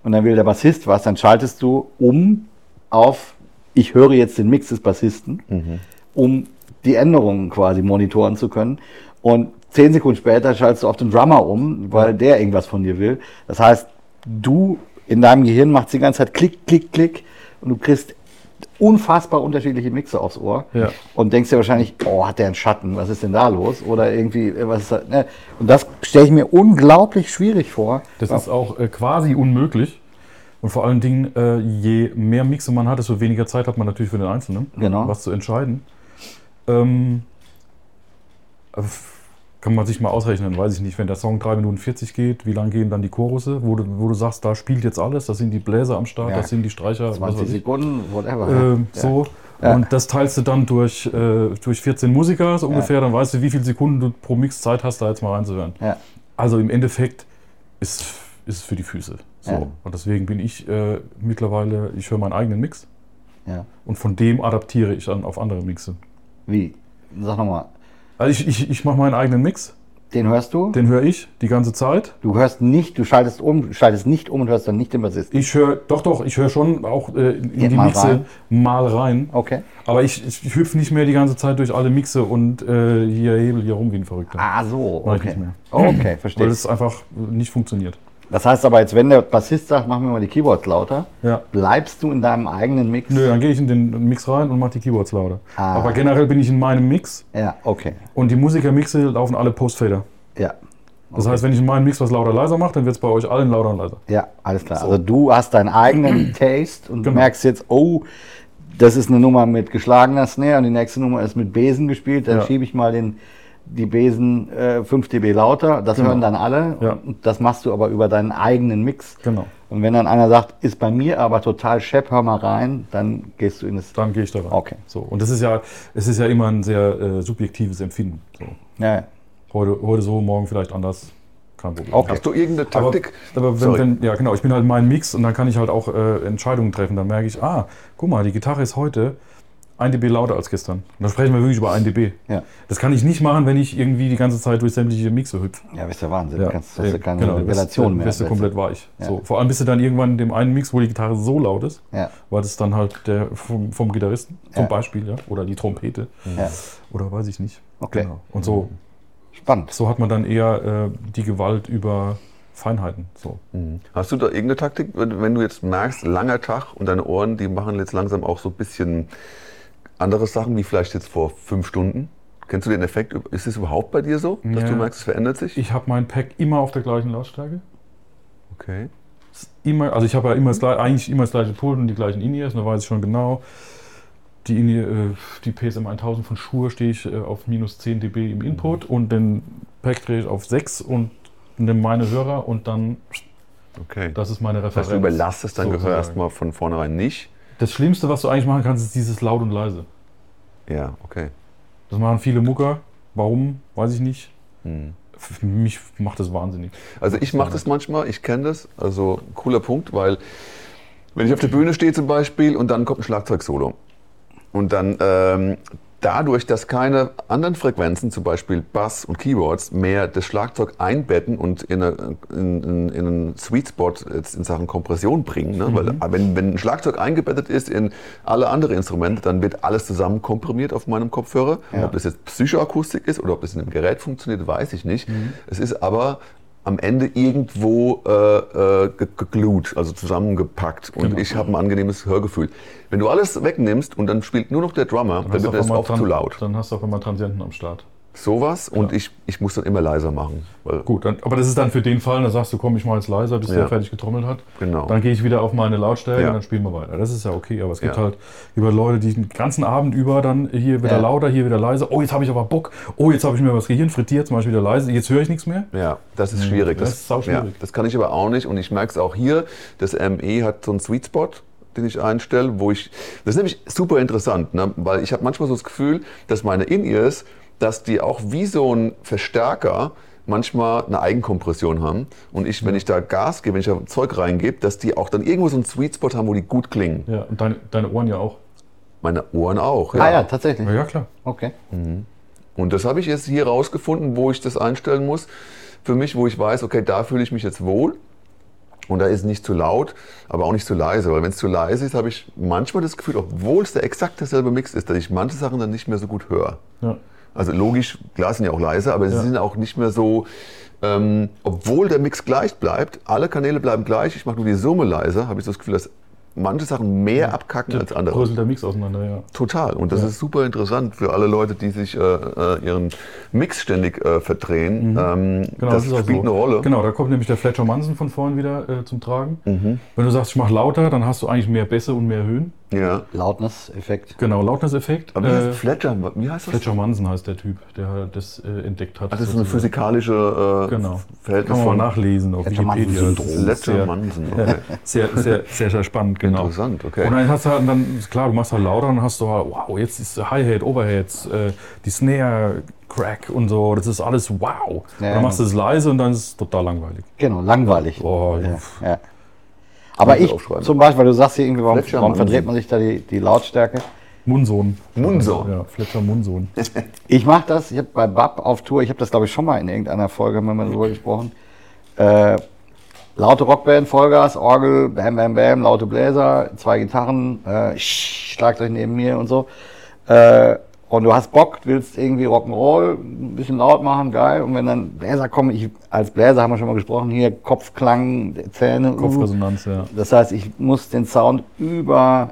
und dann will der Bassist was, dann schaltest du um auf, ich höre jetzt den Mix des Bassisten, um die Änderungen quasi monitoren zu können. Und zehn Sekunden später schaltest du auf den Drummer um, weil der irgendwas von dir will. Das heißt, du in deinem Gehirn machst die ganze Zeit Klick, Klick, Klick und du kriegst unfassbar unterschiedliche Mixe aufs Ohr Ja. und denkst dir wahrscheinlich, oh, hat der einen Schatten, was ist denn da los? Oder irgendwie, äh, was ist da, ne? Und das stelle ich mir unglaublich schwierig vor. Das ist auch äh, quasi unmöglich. Und vor allen Dingen, äh, je mehr Mixe man hat, desto weniger Zeit hat man natürlich für den Einzelnen, Genau. was zu entscheiden. Ähm, äh, kann man sich mal ausrechnen, weiß ich nicht, wenn der Song 3 Minuten 40 geht, wie lang gehen dann die Chorusse, wo du, wo du sagst, da spielt jetzt alles, da sind die Bläser am Start, Ja. da sind die Streicher, 20 weiß ich. Sekunden, whatever. Ähm, Ja. So. Ja. Und das teilst du dann durch, äh, durch 14 Musiker so ungefähr, dann weißt du, wie viele Sekunden du pro Mix Zeit hast, da jetzt mal reinzuhören. Also im Endeffekt ist, ist es für die Füße. So. Und deswegen bin ich äh, mittlerweile, ich höre meinen eigenen Mix und von dem adaptiere ich dann auf andere Mixe. Wie? Sag nochmal. Also ich, ich, ich mache meinen eigenen Mix, Den hörst du? den höre ich die ganze Zeit. Du hörst nicht, du schaltest um, schaltest nicht um und hörst dann nicht den Bassisten. Ich höre, doch, doch, ich höre schon auch äh, in Geht die mal Mixe rein. mal rein. Okay. Aber ich, ich, ich hüpfe nicht mehr die ganze Zeit durch alle Mixe und äh, hier hebel hier rum wie ein Verrückter. Ah, so. Mach ich Okay. nicht mehr. Okay, weil verstehe. es einfach nicht funktioniert. Das heißt aber jetzt, wenn der Bassist sagt, mach mir mal die Keyboards lauter, Ja. bleibst du in deinem eigenen Mix? Nö, dann gehe ich in den Mix rein und mache die Keyboards lauter. Ah. Aber generell bin ich in meinem Mix Ja, okay. und die Musikermixe laufen alle Postfader. Ja. Das heißt, wenn ich in meinem Mix was lauter leiser mache, dann wird es bei euch allen lauter und leiser. Ja, alles klar. Also du hast deinen eigenen Taste und Genau. merkst jetzt, oh, das ist eine Nummer mit geschlagener Snare und die nächste Nummer ist mit Besen gespielt. Dann Ja. schiebe ich mal den, die Besen äh, 5 dB lauter. Das Genau. hören dann alle. Ja. Und das machst du aber über deinen eigenen Mix. Genau. Und wenn dann einer sagt, ist bei mir aber total schepp, hör mal rein, dann gehst du in das. Dann gehe ich da rein. Okay. So, und das ist ja, es ist ja immer ein sehr äh, subjektives Empfinden. So. Ja, ja. Heute, heute so, morgen vielleicht anders. Kein Problem. Okay. Hast du irgendeine Aber, Taktik? aber wenn, Sorry. wenn, ja genau, ich bin halt mein Mix und dann kann ich halt auch äh, Entscheidungen treffen. Dann merke ich, ah, guck mal, die Gitarre ist heute 1 dB lauter als gestern. Und dann sprechen wir wirklich über 1 dB. Ja. Das kann ich nicht machen, wenn ich irgendwie die ganze Zeit durch sämtliche Mixe hüpfe. Ja, ist der Wahnsinn. Ja, Kannst, hast du keine genau, Relation bist, mehr. Bist du komplett weich. Ja. So, vor allem bist du dann irgendwann in dem einen Mix, wo die Gitarre so laut ist, Ja, weil das dann halt der vom, vom Gitarristen zum Ja. Beispiel, ja, oder die Trompete ja. oder weiß ich nicht. Okay. Genau. Und so, Spannend. so hat man dann eher äh, die Gewalt über Feinheiten. So. Hast du da irgendeine Taktik, wenn, wenn du jetzt merkst, langer Tag und deine Ohren, die machen jetzt langsam auch so ein bisschen andere Sachen, wie vielleicht jetzt vor fünf Stunden? Kennst du den Effekt? Ist es überhaupt bei dir so, dass Ja. du merkst, es verändert sich? Ich habe mein Pack immer auf der gleichen Lautstärke. Okay. Immer, also ich habe ja immer das, eigentlich immer das gleiche Pult und die gleichen In-Ears, da weiß ich schon genau. Die, In äh, die PSM 1000 von Shure stehe ich äh, auf minus 10 dB im Input und den Pack drehe ich auf 6 und nehme meine Hörer und dann, okay. das ist meine Das Referenz. heißt, du überlastest dein Gehör erstmal von vornherein nicht. Das Schlimmste, was du eigentlich machen kannst, ist dieses laut und leise. Ja, okay. Das machen viele Mucker. Warum? Weiß ich nicht. Hm. Für mich macht das wahnsinnig. Also ich mache das manchmal, ich kenne das, also cooler Punkt, weil wenn ich auf der Bühne stehe zum Beispiel und dann kommt ein Schlagzeugsolo und dann ähm, dadurch, dass keine anderen Frequenzen, zum Beispiel Bass und Keyboards, mehr das Schlagzeug einbetten und in, eine, in, in, in einen Sweet Spot jetzt in Sachen Kompression bringen, ne? weil wenn, wenn ein Schlagzeug eingebettet ist in alle anderen Instrumente, dann wird alles zusammen komprimiert auf meinem Kopfhörer. Ja. Ob das jetzt Psychoakustik ist oder ob das in einem Gerät funktioniert, weiß ich nicht. Es ist aber am Ende irgendwo äh, äh, ge- geglued, also zusammengepackt. Und Genau. ich habe ein angenehmes Hörgefühl. Wenn du alles wegnimmst und dann spielt nur noch der Drummer, dann, hast wird das oft zu laut. Dann hast du auch immer Transienten am Start. Sowas und ich, ich muss dann immer leiser machen. Gut, dann, aber das ist dann für den Fall, da sagst du, komm, ich mache jetzt leiser, bis Ja. der fertig getrommelt hat. Genau. Dann gehe ich wieder auf meine Lautstärke Ja. und dann spielen wir weiter. Das ist ja okay, aber es gibt Ja. halt über Leute, die den ganzen Abend über dann hier wieder Ja. lauter, hier wieder leiser. Oh, jetzt habe ich aber Bock. Oh, jetzt habe ich mir was Gehirn frittiert, zum Beispiel wieder leise. Jetzt höre ich nichts mehr. Ja, das ist schwierig. das ist sauschwierig. Ja, das kann ich aber auch nicht und ich merke es auch hier. Das ME hat so einen Sweet Spot, den ich einstelle, wo ich. Das ist nämlich super interessant, ne? weil ich habe manchmal so das Gefühl, dass meine In-Ears dass die auch wie so ein Verstärker manchmal eine Eigenkompression haben. Und ich, wenn ich da Gas gebe, wenn ich da Zeug reingebe, dass die auch dann irgendwo so einen Sweet Spot haben, wo die gut klingen. Ja, und deine, deine Ohren ja auch. Meine Ohren auch. Ah ja, tatsächlich. Ja, ja klar. Okay. Und das habe ich jetzt hier rausgefunden, wo ich das einstellen muss. Für mich, wo ich weiß, okay, da fühle ich mich jetzt wohl. Und da ist es nicht zu laut, aber auch nicht zu leise. Weil wenn es zu leise ist, habe ich manchmal das Gefühl, obwohl es der exakt derselbe Mix ist, dass ich manche Sachen dann nicht mehr so gut höre. Ja. Also logisch, klar sind ja auch leise, aber sie Ja. sind auch nicht mehr so, ähm, obwohl der Mix gleich bleibt, alle Kanäle bleiben gleich, ich mache nur die Summe leiser, habe ich so das Gefühl, dass manche Sachen mehr abkacken als andere. Bröselt der Mix auseinander, ja. Total. Und das Ja. ist super interessant für alle Leute, die sich äh, äh, ihren Mix ständig äh, verdrehen. Ähm, Genau, das ist auch spielt so. eine Rolle. Genau, da kommt nämlich der Fletcher Manson von vorhin wieder äh, zum Tragen. Mhm. Wenn du sagst, ich mache lauter, dann hast du eigentlich mehr Bässe und mehr Höhen. Ja. Loudness-Effekt. Genau, Lautness-Effekt. Aber wie Äh, heißt Fletcher? Wie heißt das? Fletcher Manson heißt der Typ, der das äh, entdeckt hat. Ah, das ist eine physikalische äh, Genau. Verhältnis Kann man von mal nachlesen auf Fletcher Wikipedia. Ist Fletcher Manson. Okay. Sehr, sehr, sehr, sehr spannend, genau. Interessant, okay. Und dann hast du halt, dann, ist klar, du machst halt lauter und dann hast du halt, wow, jetzt ist Hi-Hat, Overheads, äh, die Snare, Crack und so, das ist alles wow. Ja, und dann machst du es leise und dann ist es total langweilig. Genau, langweilig. Boah, ja, ja. Aber ich zum Beispiel, weil du sagst hier irgendwie, warum, warum verdreht man sich da die, die Lautstärke? Munsohn. Munsohn. Ja, Fletcher Munsohn. Ich mache das, ich habe bei BAP auf Tour, ich habe das glaube ich schon mal in irgendeiner Folge, mal drüber gesprochen. Äh, laute Rockband, Vollgas, Orgel, Bam Bam Bam, laute Bläser, zwei Gitarren, äh, Schlagzeug neben mir und so. Äh, und du hast Bock, willst irgendwie Rock'n'Roll, ein bisschen laut machen, geil. Und wenn dann Bläser kommen, ich als Bläser haben wir schon mal gesprochen, hier Kopfklang, Zähne. uh. Kopfresonanz, ja. Das heißt, ich muss den Sound über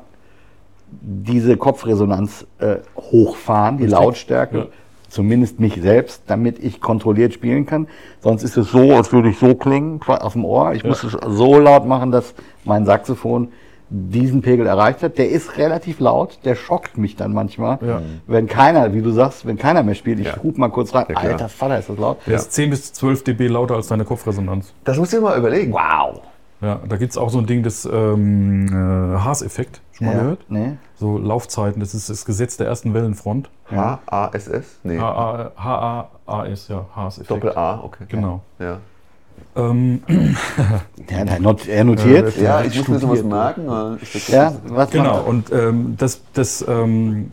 diese Kopfresonanz äh, hochfahren, die Richtig. Lautstärke, Ja. zumindest mich selbst, damit ich kontrolliert spielen kann. Sonst ist es so, als würde ich so klingen auf dem Ohr. Ich Ja. muss es so laut machen, dass mein Saxophon diesen Pegel erreicht hat. Der ist relativ laut, der schockt mich dann manchmal, Ja. wenn keiner, wie du sagst, wenn keiner mehr spielt. Ich Ja. ruf mal kurz rein, Ja, alter Vater, ist das laut. Der ist 10 bis 12 dB lauter als deine Kopfresonanz. Das musst du dir mal überlegen. Wow. Ja, da gibt es auch so ein Ding, das ähm, äh, Haas-Effekt. Schon mal Ja. gehört? Nee. So Laufzeiten, das ist das Gesetz der ersten Wellenfront. H-A-S-S? Nee. H-A-A-S, ja, Haas-Effekt. Doppel-A, okay. Genau. Ja. Ähm, Ja, er not- er notiert. Ja, Ja, ich muss mir sowas merken. Ja, was genau, und ähm, das, das ähm,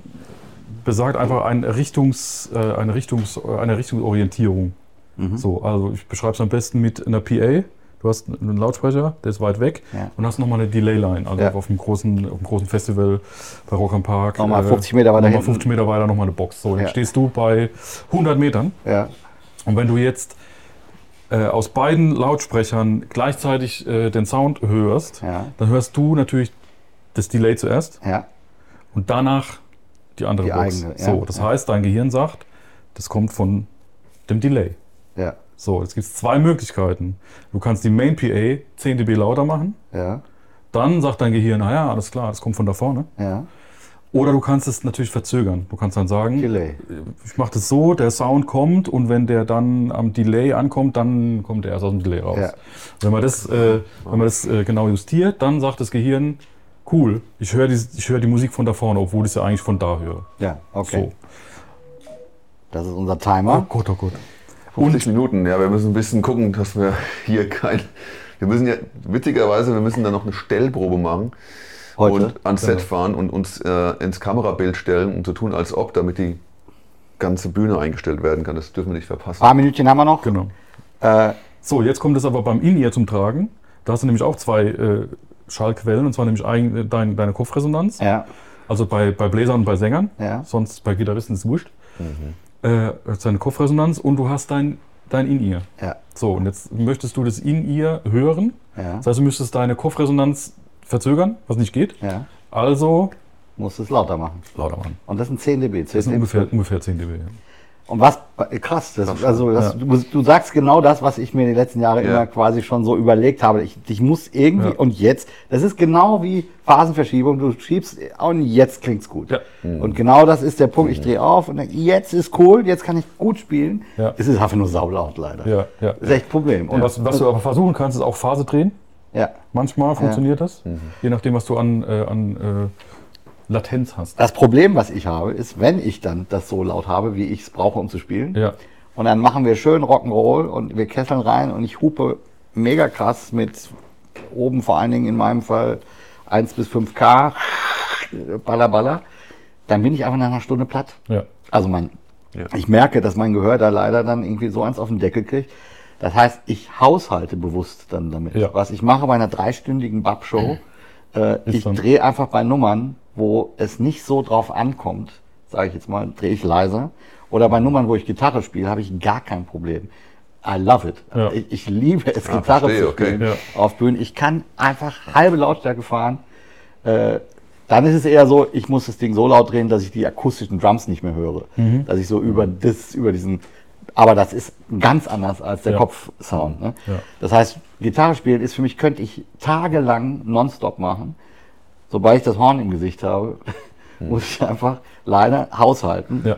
besagt einfach ein Richtungs, äh, eine, Richtungs, äh, eine Richtungsorientierung. Mhm. So, also ich beschreibe es am besten mit einer PA. Du hast einen Lautsprecher, der ist weit weg Ja. und hast nochmal eine Delay-Line. Also Ja. auf, einem großen, auf einem großen Festival bei Rock am Park. Nochmal 50 Meter weiter Nochmal hinten. 50 Meter weiter nochmal eine Box. So, dann Ja. stehst du bei 100 Metern Ja. und wenn du jetzt äh, aus beiden Lautsprechern gleichzeitig äh, den Sound hörst, Ja. dann hörst du natürlich das Delay zuerst Ja. und danach die andere Die Box. eigene, ja. so, das heißt, dein Gehirn sagt, das kommt von dem Delay. Ja. So, jetzt gibt es zwei Möglichkeiten. Du kannst die Main PA 10 dB lauter machen, Ja. dann sagt dein Gehirn, naja, alles klar, das kommt von da vorne. Ja. Oder du kannst es natürlich verzögern. Du kannst dann sagen, Delay. ich mache das so, der Sound kommt und wenn der dann am Delay ankommt, dann kommt er erst aus dem Delay raus. Ja. Wenn man das, äh, wenn man das äh, genau justiert, dann sagt das Gehirn, cool, ich höre die, ich hör die Musik von da vorne, obwohl ich sie eigentlich von da höre. Ja. Okay. So. Das ist unser Oh Timer. Gott, oh Gott. 50 Minuten, ja, wir müssen ein bisschen gucken, dass wir hier kein. Wir müssen ja, witzigerweise, wir müssen da noch eine Stellprobe machen Heute. und ans Set Genau. fahren und uns äh, ins Kamerabild stellen und so tun, als ob, damit die ganze Bühne eingestellt werden kann. Das dürfen wir nicht verpassen. Ein paar Minütchen haben wir noch. Genau. Äh, So, jetzt kommt es aber beim In-Ear zum Tragen. Da hast du nämlich auch zwei äh, Schallquellen, und zwar nämlich ein, äh, dein, deine Kopfresonanz. ja. Also bei, bei Bläsern und bei Sängern. Ja. Sonst bei Gitarristen ist es wurscht. Äh, das ist deine Kopfresonanz und du hast dein, dein In-Ear. Ja. So, und jetzt möchtest du das In-Ear hören. Ja. Das heißt, du müsstest deine Kopfresonanz verzögern, was nicht geht. Ja. Also Musst es lauter machen. lauter machen. Und das sind 10 dB. 10 Das sind ungefähr, ungefähr 10 dB. Und was, krass, das, also das, du, du sagst genau das, was ich mir die letzten Jahre Ja. immer quasi schon so überlegt habe. Ich, ich muss irgendwie, Ja. und jetzt, das ist genau wie Phasenverschiebung, du schiebst, und jetzt klingt's gut. Ja. Und genau das ist der Punkt, ich drehe auf und denke, jetzt ist cool, jetzt kann ich gut spielen. Ja. Es ist einfach nur saulaut leider. Ja, ja. Das ist echt ein Problem. Und was, was du aber versuchen kannst, ist auch Phase drehen. Ja. Manchmal funktioniert das. Je nachdem, was du an, äh, an Latenz hast. Das Problem, was ich habe, ist, wenn ich dann das so laut habe, wie ich es brauche, um zu spielen, Ja. und dann machen wir schön Rock'n'Roll und wir kesseln rein und ich hupe mega krass mit oben vor allen Dingen in meinem Fall 1 bis 5K, baller, baller, dann bin ich einfach nach einer Stunde platt. Ja. Also mein, Ja. ich merke, dass mein Gehör da leider dann irgendwie so eins auf den Deckel kriegt. Das heißt, ich haushalte bewusst dann damit. Ja. Was ich mache bei einer dreistündigen Bab-Show, äh, ich dann- drehe einfach bei Nummern, wo es nicht so drauf ankommt, sage ich jetzt mal, drehe ich leiser. Oder bei Nummern, wo ich Gitarre spiele, habe ich gar kein Problem. I love it. Ja. Ich, ich liebe es, Ah, Gitarre verstehe, zu okay. spielen Ja. auf Bühnen. Ich kann einfach halbe Lautstärke fahren. Äh, dann ist es eher so, ich muss das Ding so laut drehen, dass ich die akustischen Drums nicht mehr höre. Mhm. Dass ich so über das, über diesen. Aber das ist ganz anders als der Ja. Kopfsound. Ne? Ja. Das heißt, Gitarre spielen ist für mich, könnte ich tagelang nonstop machen. Sobald ich das Horn im Gesicht habe, muss ich einfach leider haushalten. Ja.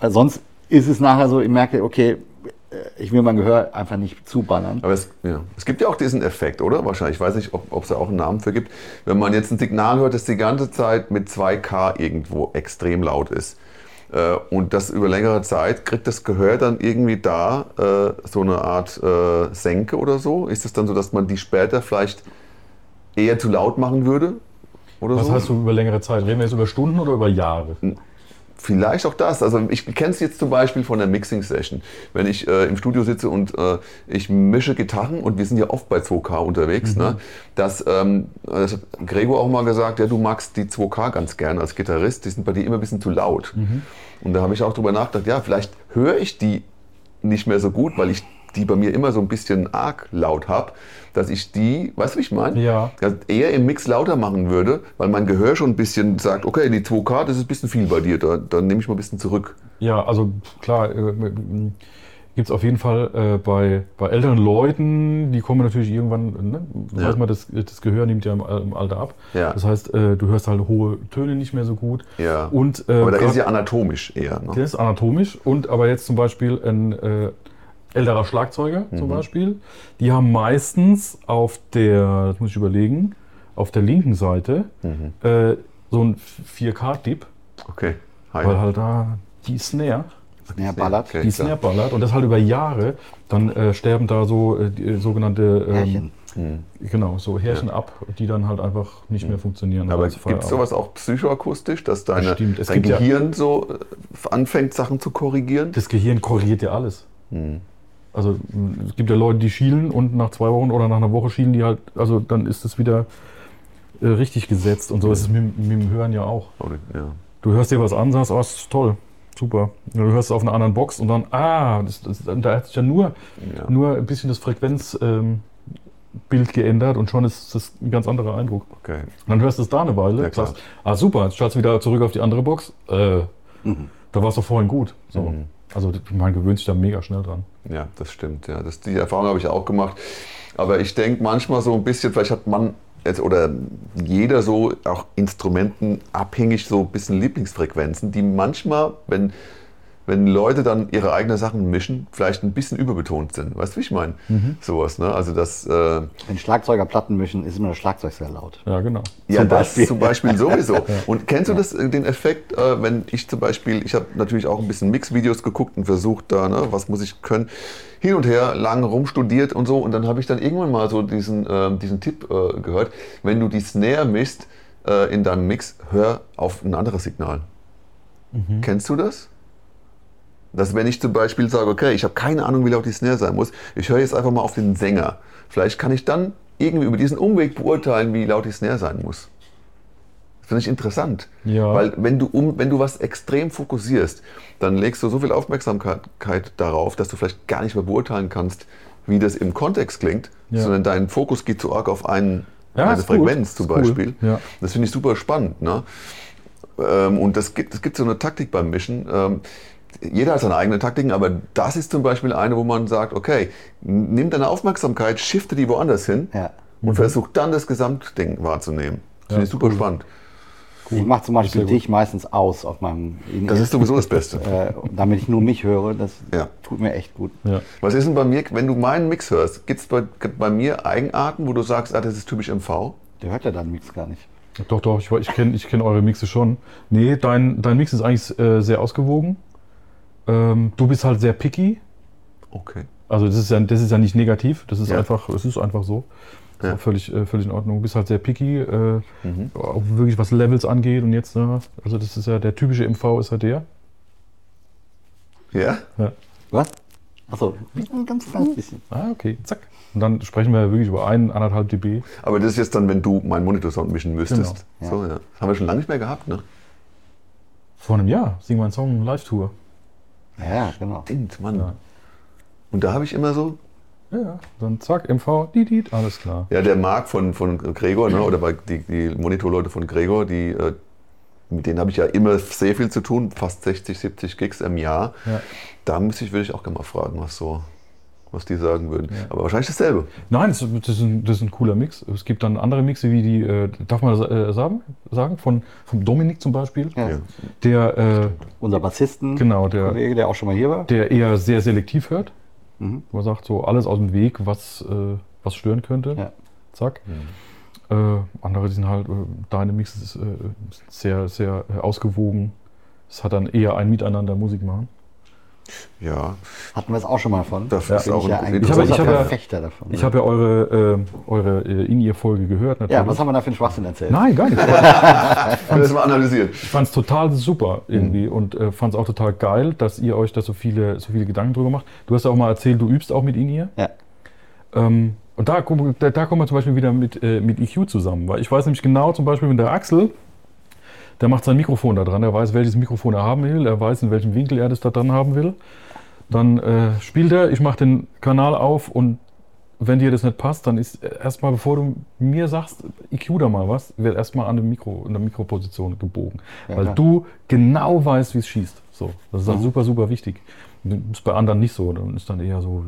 Weil sonst ist es nachher so, ich merke, okay, äh, ich will mein Gehör einfach nicht zuballern. Aber es, ja. es gibt ja auch diesen Effekt, oder? Wahrscheinlich. Ich weiß nicht, ob es da auch einen Namen für gibt. Wenn man jetzt ein Signal hört, das die ganze Zeit mit 2K irgendwo extrem laut ist. Äh, und das über längere Zeit, kriegt das Gehör dann irgendwie da äh, so eine Art äh, Senke oder so? Ist es dann so, dass man die später vielleicht eher zu laut machen würde? Oder Was so? heißt du über längere Zeit? Reden wir jetzt über Stunden oder über Jahre? Vielleicht auch das. Also ich kenne es jetzt zum Beispiel von der Mixing-Session. Wenn ich äh, im Studio sitze und äh, ich mische Gitarren und wir sind ja oft bei 2K unterwegs, ne? dass, ähm, das hat Gregor auch mal gesagt, ja, du magst die 2K ganz gern als Gitarrist, die sind bei dir immer ein bisschen zu laut. Und da habe ich auch drüber nachgedacht, ja, vielleicht höre ich die nicht mehr so gut, weil ich die bei mir immer so ein bisschen arg laut habe, dass ich die, weißt du, wie ich meine? Ja. eher im Mix lauter machen würde, weil mein Gehör schon ein bisschen sagt, okay, die 2K, das ist ein bisschen viel bei dir, da, dann nehme ich mal ein bisschen zurück. Ja, also klar, äh, gibt es auf jeden Fall äh, bei, bei älteren Leuten, die kommen natürlich irgendwann, ne, Ja. weiß man, das, das Gehör nimmt ja im, im Alter ab. Ja. Das heißt, äh, du hörst halt hohe Töne nicht mehr so gut. Ja. Und, äh, Aber da ist grad- ja anatomisch eher. Ne? ist anatomisch und aber jetzt zum Beispiel ein äh, älterer Schlagzeuger Mhm. zum Beispiel, die haben meistens auf der, das muss ich überlegen, auf der linken Seite Mhm. äh, so ein 4K-Dip, Okay. Hi. weil halt da die Snare, Snare ballert. Okay, die klar. Snare ballert und das halt über Jahre, dann äh, sterben da so äh, die, äh, sogenannte ähm, Härchen. genau, so Härchen ab, die dann halt einfach nicht mehr funktionieren. Mhm. Aber Also gibt es sowas auch psychoakustisch, dass deine, Bestimmt. Es dein gibt ja- Gehirn so äh, anfängt, Sachen zu korrigieren? Das Gehirn korrigiert ja alles. Hm. Also es gibt ja Leute, die schielen und nach zwei Wochen oder nach einer Woche schielen die halt, also dann ist es wieder äh, richtig gesetzt und so ist es mit, mit dem Hören ja auch. Ja. Du hörst dir was an, sagst, oh, das ist toll, super. Du hörst es auf einer anderen Box und dann, ah, das, das, da hat sich ja nur, Ja. nur ein bisschen das Frequenzbild ähm, geändert und schon ist das ein ganz anderer Eindruck. Okay. Und dann hörst du es da eine Weile, Ja, sagst, ah super, jetzt schaltest du wieder zurück auf die andere Box. Äh, Da war es doch vorhin gut. So. Mhm. Also man gewöhnt sich da mega schnell dran. Ja, das stimmt. Ja, das, die Erfahrung habe ich auch gemacht. Aber ich denke manchmal so ein bisschen, vielleicht hat man oder jeder so auch Instrumenten abhängig so ein bisschen Lieblingsfrequenzen, die manchmal, wenn, wenn Leute dann ihre eigenen Sachen mischen, vielleicht ein bisschen überbetont sind. Weißt du, wie ich meine? Sowas, ne? Also das, äh, Wenn Schlagzeuger Platten mischen, ist immer das Schlagzeug sehr laut. Ja, genau. ja, Zum das Beispiel. zum Beispiel sowieso. Und kennst du das, äh, den Effekt, äh, wenn ich zum Beispiel, ich habe natürlich auch ein bisschen Mix-Videos geguckt und versucht da, ne, was muss ich können, hin und her lange rumstudiert und so. Und dann habe ich dann irgendwann mal so diesen, ähm, diesen Tipp äh, gehört, wenn du die Snare misst äh, in deinem Mix, hör auf ein anderes Signal. Kennst du das? Dass wenn ich zum Beispiel sage, okay, ich habe keine Ahnung, wie laut die Snare sein muss, ich höre jetzt einfach mal auf den Sänger. Vielleicht kann ich dann irgendwie über diesen Umweg beurteilen, wie laut die Snare sein muss. Das finde ich interessant. Ja. Weil wenn du, um, wenn du was extrem fokussierst, dann legst du so viel Aufmerksamkeit darauf, dass du vielleicht gar nicht mehr beurteilen kannst, wie das im Kontext klingt, Ja. sondern dein Fokus geht zu arg auf einen, Ja, eine. Frequenz zum Ist cool. Beispiel. Ja. Das finde ich super spannend. Ne? Ähm, und das gibt, es gibt so eine Taktik beim Mischen. Jeder hat seine eigenen Taktiken, aber das ist zum Beispiel eine, wo man sagt, okay, nimm deine Aufmerksamkeit, shifte die woanders hin Ja. und versuch dann das Gesamtding wahrzunehmen. Das finde Ja, ich super cool. spannend. Ich mache zum Beispiel Sehr gut. dich meistens aus auf meinem Das ist sowieso das Beste. äh, damit ich nur mich höre. Das Ja. tut mir echt gut. Ja. Was ist denn bei mir, wenn du meinen Mix hörst, gibt es bei, bei mir Eigenarten, wo du sagst, ah, das ist typisch MV? Der hört ja dann Mix gar nicht. Doch, doch, ich, ich kenne ich kenn eure Mixe schon. Nee, dein, dein Mix ist eigentlich äh, sehr ausgewogen. Ähm, du bist halt sehr picky. Okay. Also das ist ja, das ist ja nicht negativ, das ist Ja. einfach, es ist einfach so. Ist Ja. auch völlig, äh, völlig in Ordnung. Du bist halt sehr picky, äh, Mhm. auch wirklich was Levels angeht und jetzt, ne, also das ist ja der typische MV ist ja der. Ja? Ja. Was? Achso, ein ganz kleines bisschen. Ah, okay, zack. Und dann sprechen wir wirklich über ein, anderthalb dB. Aber das ist jetzt dann, wenn du meinen Monitor-Sound mischen müsstest. Genau, So, ja. Das haben wir schon lange nicht mehr gehabt, ne? Vor einem Jahr singen wir einen Song Live-Tour. Ja, genau. Stimmt, Mann. Ja. Und da habe ich immer so, Ja. Dann zack, MV, die, die, alles klar. ja, der Marc von, von Gregor, ne, oder bei die, die Monitorleute von Gregor, die, äh, mit denen habe ich ja immer sehr viel zu tun, fast 60, 70 Gigs im Jahr. Ja. Da müsste ich, würde ich auch gerne mal fragen, was so, was die sagen würden. Ja. Aber wahrscheinlich dasselbe. Nein, das, das, ist ein, das ist ein cooler Mix. Es gibt dann andere Mixe, wie die, äh, darf man das äh, sagen? sagen? Von, vom Dominik zum Beispiel. Ja. Der, äh, Unser Bassisten, genau, der, Kollege, der auch schon mal hier war. der eher sehr selektiv hört. Mhm. Wo er sagt, so alles aus dem Weg, was, äh, was stören könnte. Ja. Zack. Äh, andere die sind halt, äh, deine Mix ist äh, sehr, sehr äh, ausgewogen. Es hat dann eher ein Miteinander Musik machen. Ja, Hatten wir es auch schon mal von. das Ja. ist auch ich ja ein Ich habe- ich habe ja- Verfechter davon. Ich habe ja eure, äh, eure äh, In-Ear-Folge gehört natürlich. ja, was haben wir da für einen Schwachsinn erzählt? Nein, gar nicht. Haben wir das mal analysiert. Ich fand es total super irgendwie und äh, fand es auch total geil, dass ihr euch da so viele, so viele Gedanken drüber macht. Du hast ja auch mal erzählt, du übst auch mit In-Ear. Ja. Ähm, und da, kommen- da, da kommen wir zum Beispiel wieder mit, äh, mit EQ zusammen. Weil ich weiß nämlich genau, zum Beispiel mit der Axel, der macht sein Mikrofon da dran. Er weiß, welches Mikrofon er haben will. Er weiß, in welchem Winkel er das da dran haben will. Dann äh, spielt er, ich mache den Kanal auf und wenn dir das nicht passt, dann ist erstmal, bevor du mir sagst, EQ da mal was, wird erstmal an dem Mikro, in der Mikroposition gebogen. Ja, weil klar. du genau weißt, wie es schießt. So, das ist halt Mhm. super, super wichtig. Das ist bei anderen nicht so. Dann ist dann eher so,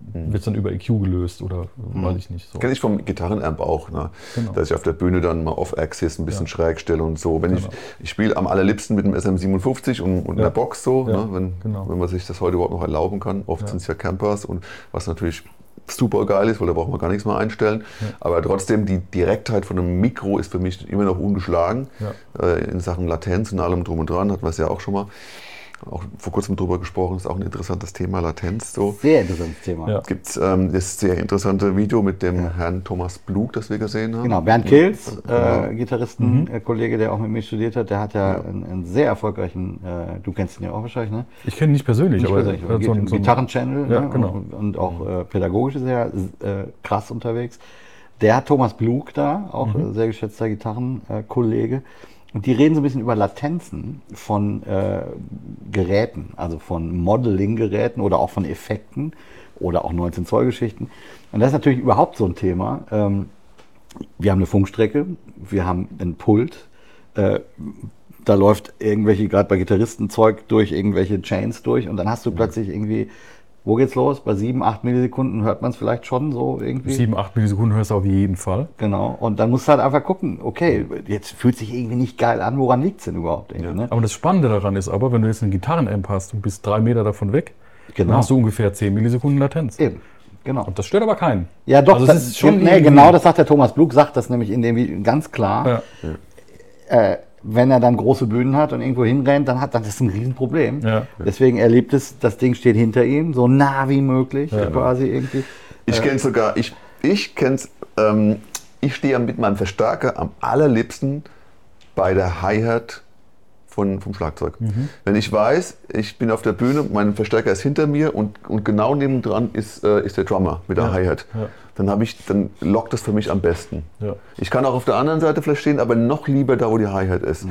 wird es dann über EQ gelöst oder weiß ich nicht. So. Kenne ich vom Gitarrenamp auch, ne? Genau. dass ich auf der Bühne dann mal off-axis ein bisschen Ja. schräg stelle und so. Wenn Genau. ich ich spiele am allerliebsten mit dem SM57 und, und Ja. einer Box so, Ja, ne? wenn, genau. wenn man sich das heute überhaupt noch erlauben kann. Oft Ja. sind es ja Campers und was natürlich super geil ist, weil da braucht man gar nichts mehr einstellen. Ja. Aber trotzdem, die Direktheit von einem Mikro ist für mich immer noch ungeschlagen. Ja. Äh, in Sachen Latenz und allem drum und dran, hatten wir es ja auch schon mal. Auch vor kurzem drüber gesprochen, ist auch ein interessantes Thema, Latenz. So. Sehr interessantes Thema. Ja. Gibt es ähm, das sehr interessante Video mit dem Herrn Thomas Blug, das wir gesehen haben. Genau, Bernd Kills, Genau. äh, Gitarristen, äh, Kollege, der auch mit mir studiert hat, der hat ja, Einen, einen sehr erfolgreichen, äh, du kennst ihn ja auch wahrscheinlich, ne? Ich kenne ihn nicht persönlich, Nicht aber persönlich, er aber so ein, so ein, Gitarrenchannel Ja, ne? genau. und, und auch äh, pädagogisch ist er äh, krass unterwegs. Der hat Thomas Blug da, auch Mhm. äh, sehr geschätzter Gitarrenkollege. Und die reden so ein bisschen über Latenzen von äh, Geräten, also von Modeling-Geräten oder auch von Effekten oder auch 19 Zoll Geschichten. Und das ist natürlich überhaupt so ein Thema. Ähm, wir haben eine Funkstrecke, wir haben ein Pult, äh, da läuft irgendwelche, gerade bei Gitarristen, Zeug durch irgendwelche Chains durch und dann hast du plötzlich irgendwie, wo geht's los? Bei 7, 8 Millisekunden hört man es vielleicht schon so irgendwie. 7, 8 Millisekunden hörst du auf jeden Fall. Genau. Und dann musst du halt einfach gucken, okay, jetzt fühlt sich irgendwie nicht geil an, woran liegt's denn überhaupt? Ja. ne? Aber das Spannende daran ist aber, wenn du jetzt einen Gitarrenamp hast und bist drei Meter davon weg, Genau. dann hast du ungefähr 10 Millisekunden Latenz. Eben. Genau. Und das stört aber keinen. Ja, doch, Also das es ist schon nee, genau das sagt der Thomas Blug, sagt das nämlich in dem Video ganz klar. Ja. Äh, wenn er dann große Bühnen hat und irgendwo hinrennt, dann hat dann ist das ein Riesenproblem. Ja. Deswegen erlebt es, das Ding steht hinter ihm, so nah wie möglich Ja. quasi irgendwie. Ich kenne sogar, ich, ich kenne es, ähm, ich stehe mit meinem Verstärker am allerliebsten bei der Hi-Hat von, vom Schlagzeug. Wenn ich weiß, ich bin auf der Bühne, mein Verstärker ist hinter mir und, und genau nebendran ist, äh, ist der Drummer mit der Ja. Hi-Hat. Ja. Dann, habe ich, dann lockt das für mich am besten. Ja. Ich kann auch auf der anderen Seite vielleicht stehen, aber noch lieber da, wo die Hi-Hat ist.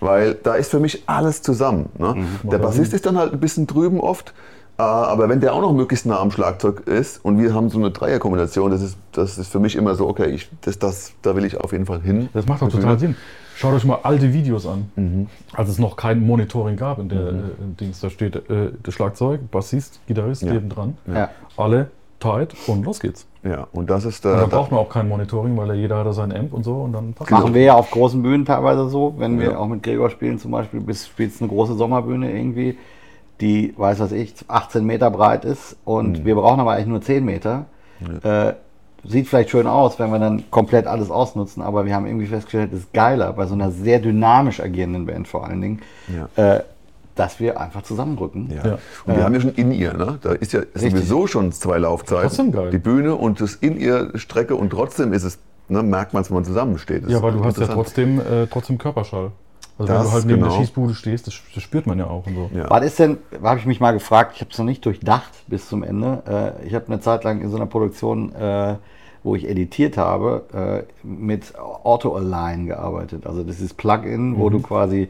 Weil da ist für mich alles zusammen. Ne? Der Bassist ist dann halt ein bisschen drüben oft, äh, aber wenn der auch noch möglichst nah am Schlagzeug ist und wir haben so eine Dreierkombination, das ist, das ist für mich immer so, okay, ich, das, das, da will ich auf jeden Fall hin. Das macht doch total Sinn. Schaut euch mal alte Videos an, Mhm. als es noch kein Monitoring gab in der äh, Dings. Da steht äh, das Schlagzeug, Bassist, Gitarrist Ja. nebendran. Ja. Alle tight und los geht's. Ja, und das ist Und da. braucht man auch kein Monitoring, weil ja jeder hat da seinen Amp und so und dann passt Machen wir ja auf großen Bühnen teilweise so, wenn wir Ja. auch mit Gregor spielen zum Beispiel, bis spielst eine große Sommerbühne irgendwie, die, weiß was ich, 18 Meter breit ist und wir brauchen aber eigentlich nur 10 Meter. Äh, sieht vielleicht schön aus, wenn wir dann komplett alles ausnutzen, aber wir haben irgendwie festgestellt, es ist geiler, bei so einer sehr dynamisch agierenden Band vor allen Dingen, Ja. äh, dass wir einfach zusammenrücken. Ja. Ja. Und wir haben ja schon in ihr, ne? Da ist ja sowieso schon zwei Laufzeiten. Trotzdem geil. Die Bühne und das in ihr Strecke und trotzdem ist es, ne, merkt man es, wenn man zusammensteht. Das Ja, aber ist du hast ja trotzdem, äh, trotzdem Körperschall. Also wenn Das du halt neben genau. der Schießbude stehst, das, das spürt man ja auch und so. Ja. Was ist denn, habe ich mich mal gefragt, ich habe es noch nicht durchdacht bis zum Ende. Äh, ich habe eine Zeit lang in so einer Produktion, äh, wo ich editiert habe, äh, mit Auto-Align gearbeitet. Also das ist Plugin, wo du quasi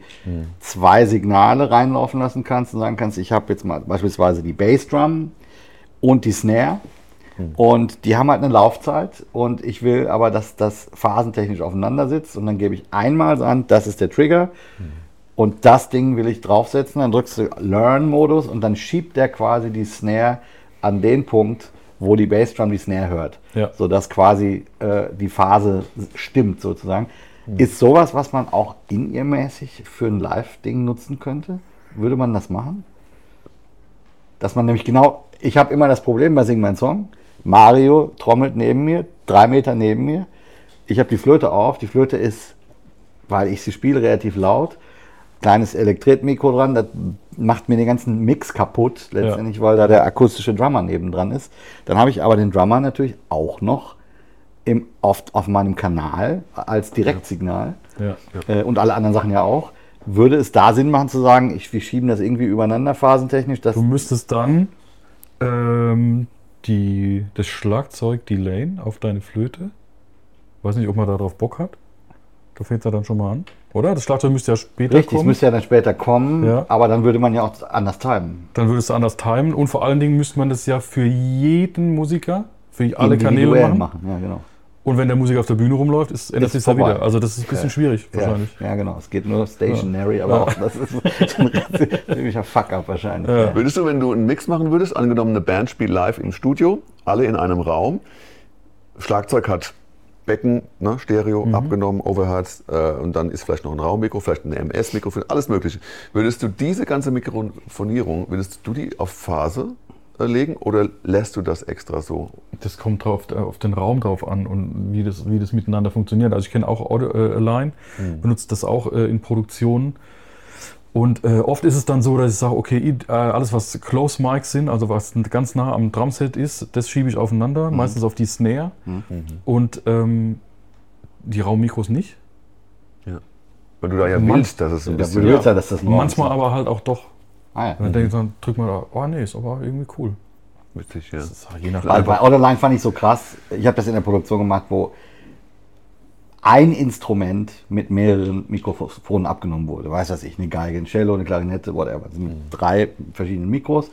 zwei Signale reinlaufen lassen kannst und sagen kannst, ich habe jetzt mal beispielsweise die Bassdrum und die Snare. Und die haben halt eine Laufzeit und ich will aber, dass das phasentechnisch aufeinander sitzt und dann gebe ich einmal an, das ist der Trigger und das Ding will ich draufsetzen, dann drückst du Learn-Modus und dann schiebt der quasi die Snare an den Punkt, wo die Bassdrum die Snare hört. Ja. Sodass quasi äh, die Phase stimmt sozusagen. Ist sowas, was man auch in ihr mäßig für ein Live-Ding nutzen könnte? Würde man das machen? Dass man nämlich genau, ich habe immer das Problem bei Sing Mein Song, Mario trommelt neben mir, drei Meter neben mir. Ich habe die Flöte auf, die Flöte ist, weil ich sie spiele, relativ laut. Kleines Elektretmikro dran, das macht mir den ganzen Mix kaputt, letztendlich, weil da der akustische Drummer nebendran ist. Dann habe ich aber den Drummer natürlich auch noch im, auf, auf meinem Kanal als Direktsignal Ja. äh, und alle anderen Sachen ja auch. Würde es da Sinn machen zu sagen, ich, wir schieben das irgendwie übereinander phasentechnisch? Du müsstest dann ähm, die, das Schlagzeug delayen auf deine Flöte. Weiß nicht, ob man darauf Bock hat. Da fängt es ja dann schon mal an. Oder? Das Schlagzeug müsste ja später richtig, es kommen. müsste ja dann später kommen, Ja. aber dann würde man ja auch anders timen. Dann würdest du anders timen. Und vor allen Dingen müsste man das ja für jeden Musiker, für alle Kanäle Individuell machen. Ja, genau. Und wenn der Musiker auf der Bühne rumläuft, ist, ändert Ist sich ja vorbei. wieder. Also das ist ein bisschen schwierig wahrscheinlich. Ja, ja, genau. Es geht nur stationary, aber Ja. auch das ist ein ziemlicher Fuck-up wahrscheinlich. Ja. Würdest du, wenn du einen Mix machen würdest, angenommen eine Band spielt live im Studio, alle in einem Raum, Schlagzeug hat Becken, ne, Stereo, Mhm. abgenommen, Overheads äh, und dann ist vielleicht noch ein Raummikro, vielleicht ein MS-Mikrofon, alles mögliche. Würdest du diese ganze Mikrofonierung, würdest du die auf Phase äh, legen oder lässt du das extra so? Das kommt drauf, auf den Raum drauf an und wie das, wie das miteinander funktioniert. Also ich kenne auch Audio äh, Align, benutze das auch äh, in Produktionen. Und äh, oft ist es dann so, dass ich sage, okay, äh, alles was Close Mics sind, also was ganz nah am Drumset ist, das schiebe ich aufeinander, meistens auf die Snare. Und ähm, die Raummikros nicht. Weil du da ja Man- willst, dass es ein Ja, bisschen... du willst ja, dass das Manchmal aber halt auch doch. Ah, ja. Und dann denke ich, dann drückt man da, oh nee, ist aber irgendwie cool. Witzig, ja. Das ist halt je nach Weil bei Autoline fand ich so krass. Ich habe das in der Produktion gemacht, wo ein Instrument mit mehreren Mikrofonen abgenommen wurde. Weiß was ich, eine Geige, ein Cello, eine Klarinette, whatever. Das sind drei verschiedene Mikros.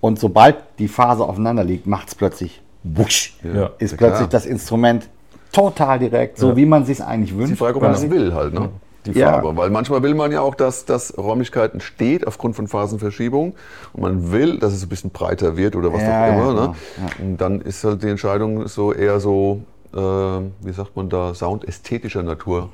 Und sobald die Phase aufeinander liegt, macht es plötzlich wusch. Ja. Ist Ja, plötzlich klar. das Instrument total direkt, so Ja. wie man sich eigentlich Die wünscht. Frage, ob man das will halt, ne? Die Ja. Farbe. Weil manchmal will man ja auch, dass das Räumlichkeiten steht aufgrund von Phasenverschiebung und man will, dass es ein bisschen breiter wird oder was Ja, auch ja, immer. genau. ne? Und dann ist halt die Entscheidung so eher so, wie sagt man da, soundästhetischer Natur.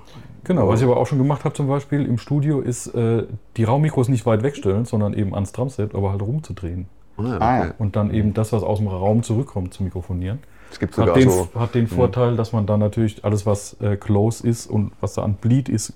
Genau, was ich aber auch schon gemacht habe zum Beispiel im Studio, ist äh, die Raummikros nicht weit wegstellen, sondern eben ans Drumset, aber halt rumzudrehen. Ah, ja, Ah, okay. Und dann eben das, was aus dem Raum zurückkommt, zu mikrofonieren. Es gibt sogar Hat den, so, hat den Vorteil, dass man dann natürlich alles, was äh, close ist und was da an Bleed ist,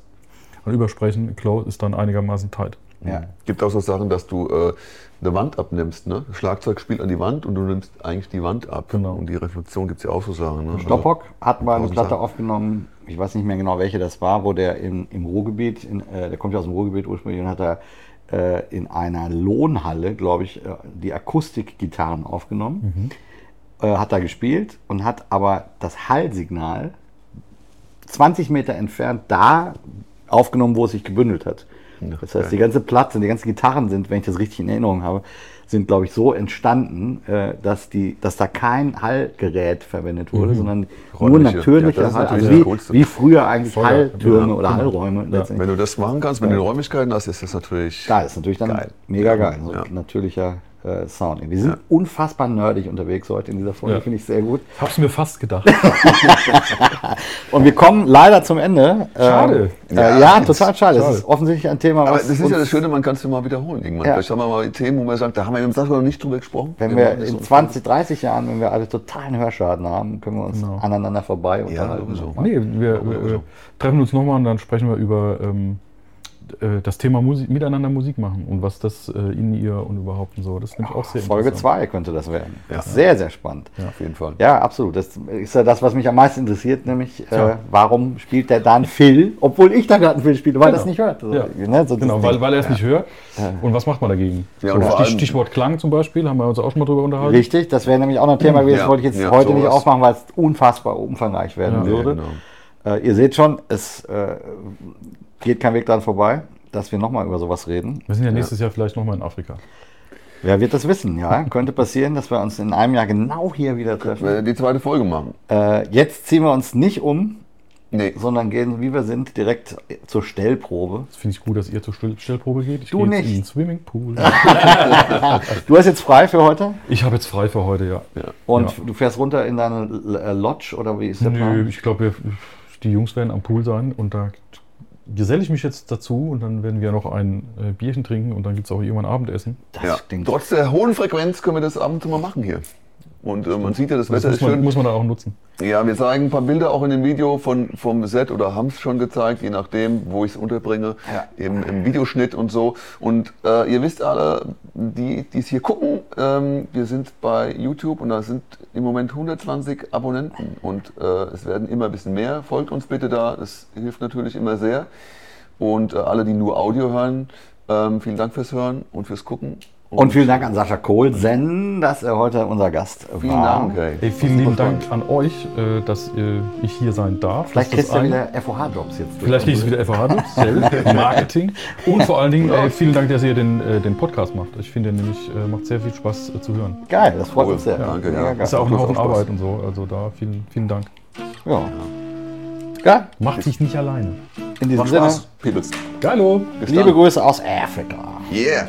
an Übersprechen, close ist dann einigermaßen tight. Ja. gibt auch so Sachen, dass du äh, eine Wand abnimmst. Ne? Schlagzeug spielt an die Wand und du nimmst eigentlich die Wand ab. Genau. Und die Reflexion gibt es ja auch so Sachen. Ne? Stoppock hat mal eine Platte aufgenommen, ich weiß nicht mehr genau, welche das war, wo der im, im Ruhrgebiet, in, äh, der kommt ja aus dem Ruhrgebiet ursprünglich und hat er äh, in einer Lohnhalle, glaube ich, äh, die Akustikgitarren aufgenommen, äh, hat da gespielt und hat aber das Hallsignal 20 Meter entfernt da aufgenommen, wo es sich gebündelt hat. Das heißt, die ganze Platte, die ganzen Gitarren sind, wenn ich das richtig in Erinnerung habe, sind, glaube ich, so entstanden, äh, dass, die, dass da kein Hallgerät verwendet wurde, sondern nur Räumliche. natürlicher Ja, Hall. natürlich Also wie, wie früher eigentlich Feuer. Halltürme Ja, oder genau. Hallräume. letztendlich. Wenn du das machen kannst, wenn du Räumlichkeiten hast, ist das natürlich Klar, ist natürlich dann Geil. mega geil. So Ja. natürlicher äh, Sound. Wir sind unfassbar nerdig unterwegs heute in dieser Folge, Ja. finde ich sehr gut. Hab's mir fast gedacht. Und wir kommen leider zum Ende. Schade. Äh, ja, ja, total schade. Schade. Das ist offensichtlich ein Thema, Aber was das ist ja das Schöne, man kann es ja mal wiederholen irgendwann. Ja. Vielleicht haben wir mal Themen, wo man sagt, da haben wir im Tag noch nicht drüber gesprochen. wenn Wir in so. 20, 30 Jahren, wenn wir alle totalen Hörschaden haben, können wir uns Genau. aneinander vorbei unterhalten. sowieso. Nee, wir, wir, wir treffen uns nochmal und dann sprechen wir über ähm, äh, das Thema Musik, miteinander Musik machen und was das äh, in ihr und überhaupt und so. Das finde ich auch sehr Folge interessant. 2 könnte das werden. Ja. Sehr, sehr spannend. Auf jeden Fall. Ja, absolut. Das ist ja das, was mich am meisten interessiert, nämlich äh, warum spielt der dann Phil, obwohl ich da gerade einen Phil spiele, weil er Genau. es nicht hört. So, Ja. ne, so Genau, weil, weil er es nicht hört. Und was macht man dagegen? Ja, so, Stichwort Klang zum Beispiel, haben wir uns auch schon mal drüber unterhalten. Richtig, das wäre nämlich auch noch ein Thema gewesen, das Ja, wollte ich jetzt ja, heute nicht sowas. aufmachen, weil es unfassbar umfangreich werden Ja. würde. Ja, äh, ihr seht schon, es äh, geht kein Weg dran vorbei, dass wir nochmal über sowas reden. Wir sind ja nächstes Jahr vielleicht nochmal in Afrika. Wer wird das wissen? Ja, könnte passieren, dass wir uns in einem Jahr genau hier wieder Wir treffen. werden die zweite Folge machen. Äh, jetzt ziehen wir uns nicht um, Nee. sondern gehen, wie wir sind, direkt zur Stellprobe. Das finde ich gut, dass ihr zur Still Stellprobe geht. Ich Du nicht. in den Swimmingpool. Du hast jetzt frei für heute ich habe jetzt frei für heute, ja. und Ja. du fährst runter in deine äh, Lodge oder wie ist der Nö, Plan? ich glaube, die Jungs werden am Pool sein und da geselle ich mich jetzt dazu und dann werden wir noch ein äh, Bierchen trinken und dann gibt es auch irgendwann Abendessen. Das Ja. klingt Trotz der hohen Frequenz können wir das ab und zu mal machen hier. Und äh, man sieht ja, das Das Wetter ist man, schön. muss man dann auch nutzen. Ja, wir zeigen ein paar Bilder auch in dem Video von, vom Set oder haben es schon gezeigt, je nachdem, wo ich es unterbringe, Ja. im, im Videoschnitt und so. Und äh, ihr wisst alle, die die es hier gucken, ähm, wir sind bei YouTube und da sind im Moment 120 Abonnenten und äh, es werden immer ein bisschen mehr. Folgt uns bitte da, das hilft natürlich immer sehr. Und äh, alle, die nur Audio hören, ähm, vielen Dank fürs Hören und fürs Gucken. Und vielen Dank an Sascha Kohlsen, dass er heute unser Gast Vielen war. Dank. Ey. Hey, vielen lieben Dank an euch, äh, dass äh, ich hier sein darf. Vielleicht kriegst du wieder FOH-Jobs jetzt. Vielleicht kriegst du wieder FH-Jobs, sehr Marketing. Und vor allen Dingen äh, vielen Dank, dass ihr den, äh, den Podcast macht. Ich finde, der nämlich äh, macht sehr viel Spaß zu hören. Geil, das freut Cool. uns sehr. Ja, danke, ja. geil. Ist ja auch ein Haufen. Arbeit und so. Also da vielen, vielen Dank. Ja. Geil. Macht sich nicht alleine. In diesem Macht Sinne, Spaß, Peoples. Geilo. Liebe. Grüße aus Afrika. Yeah.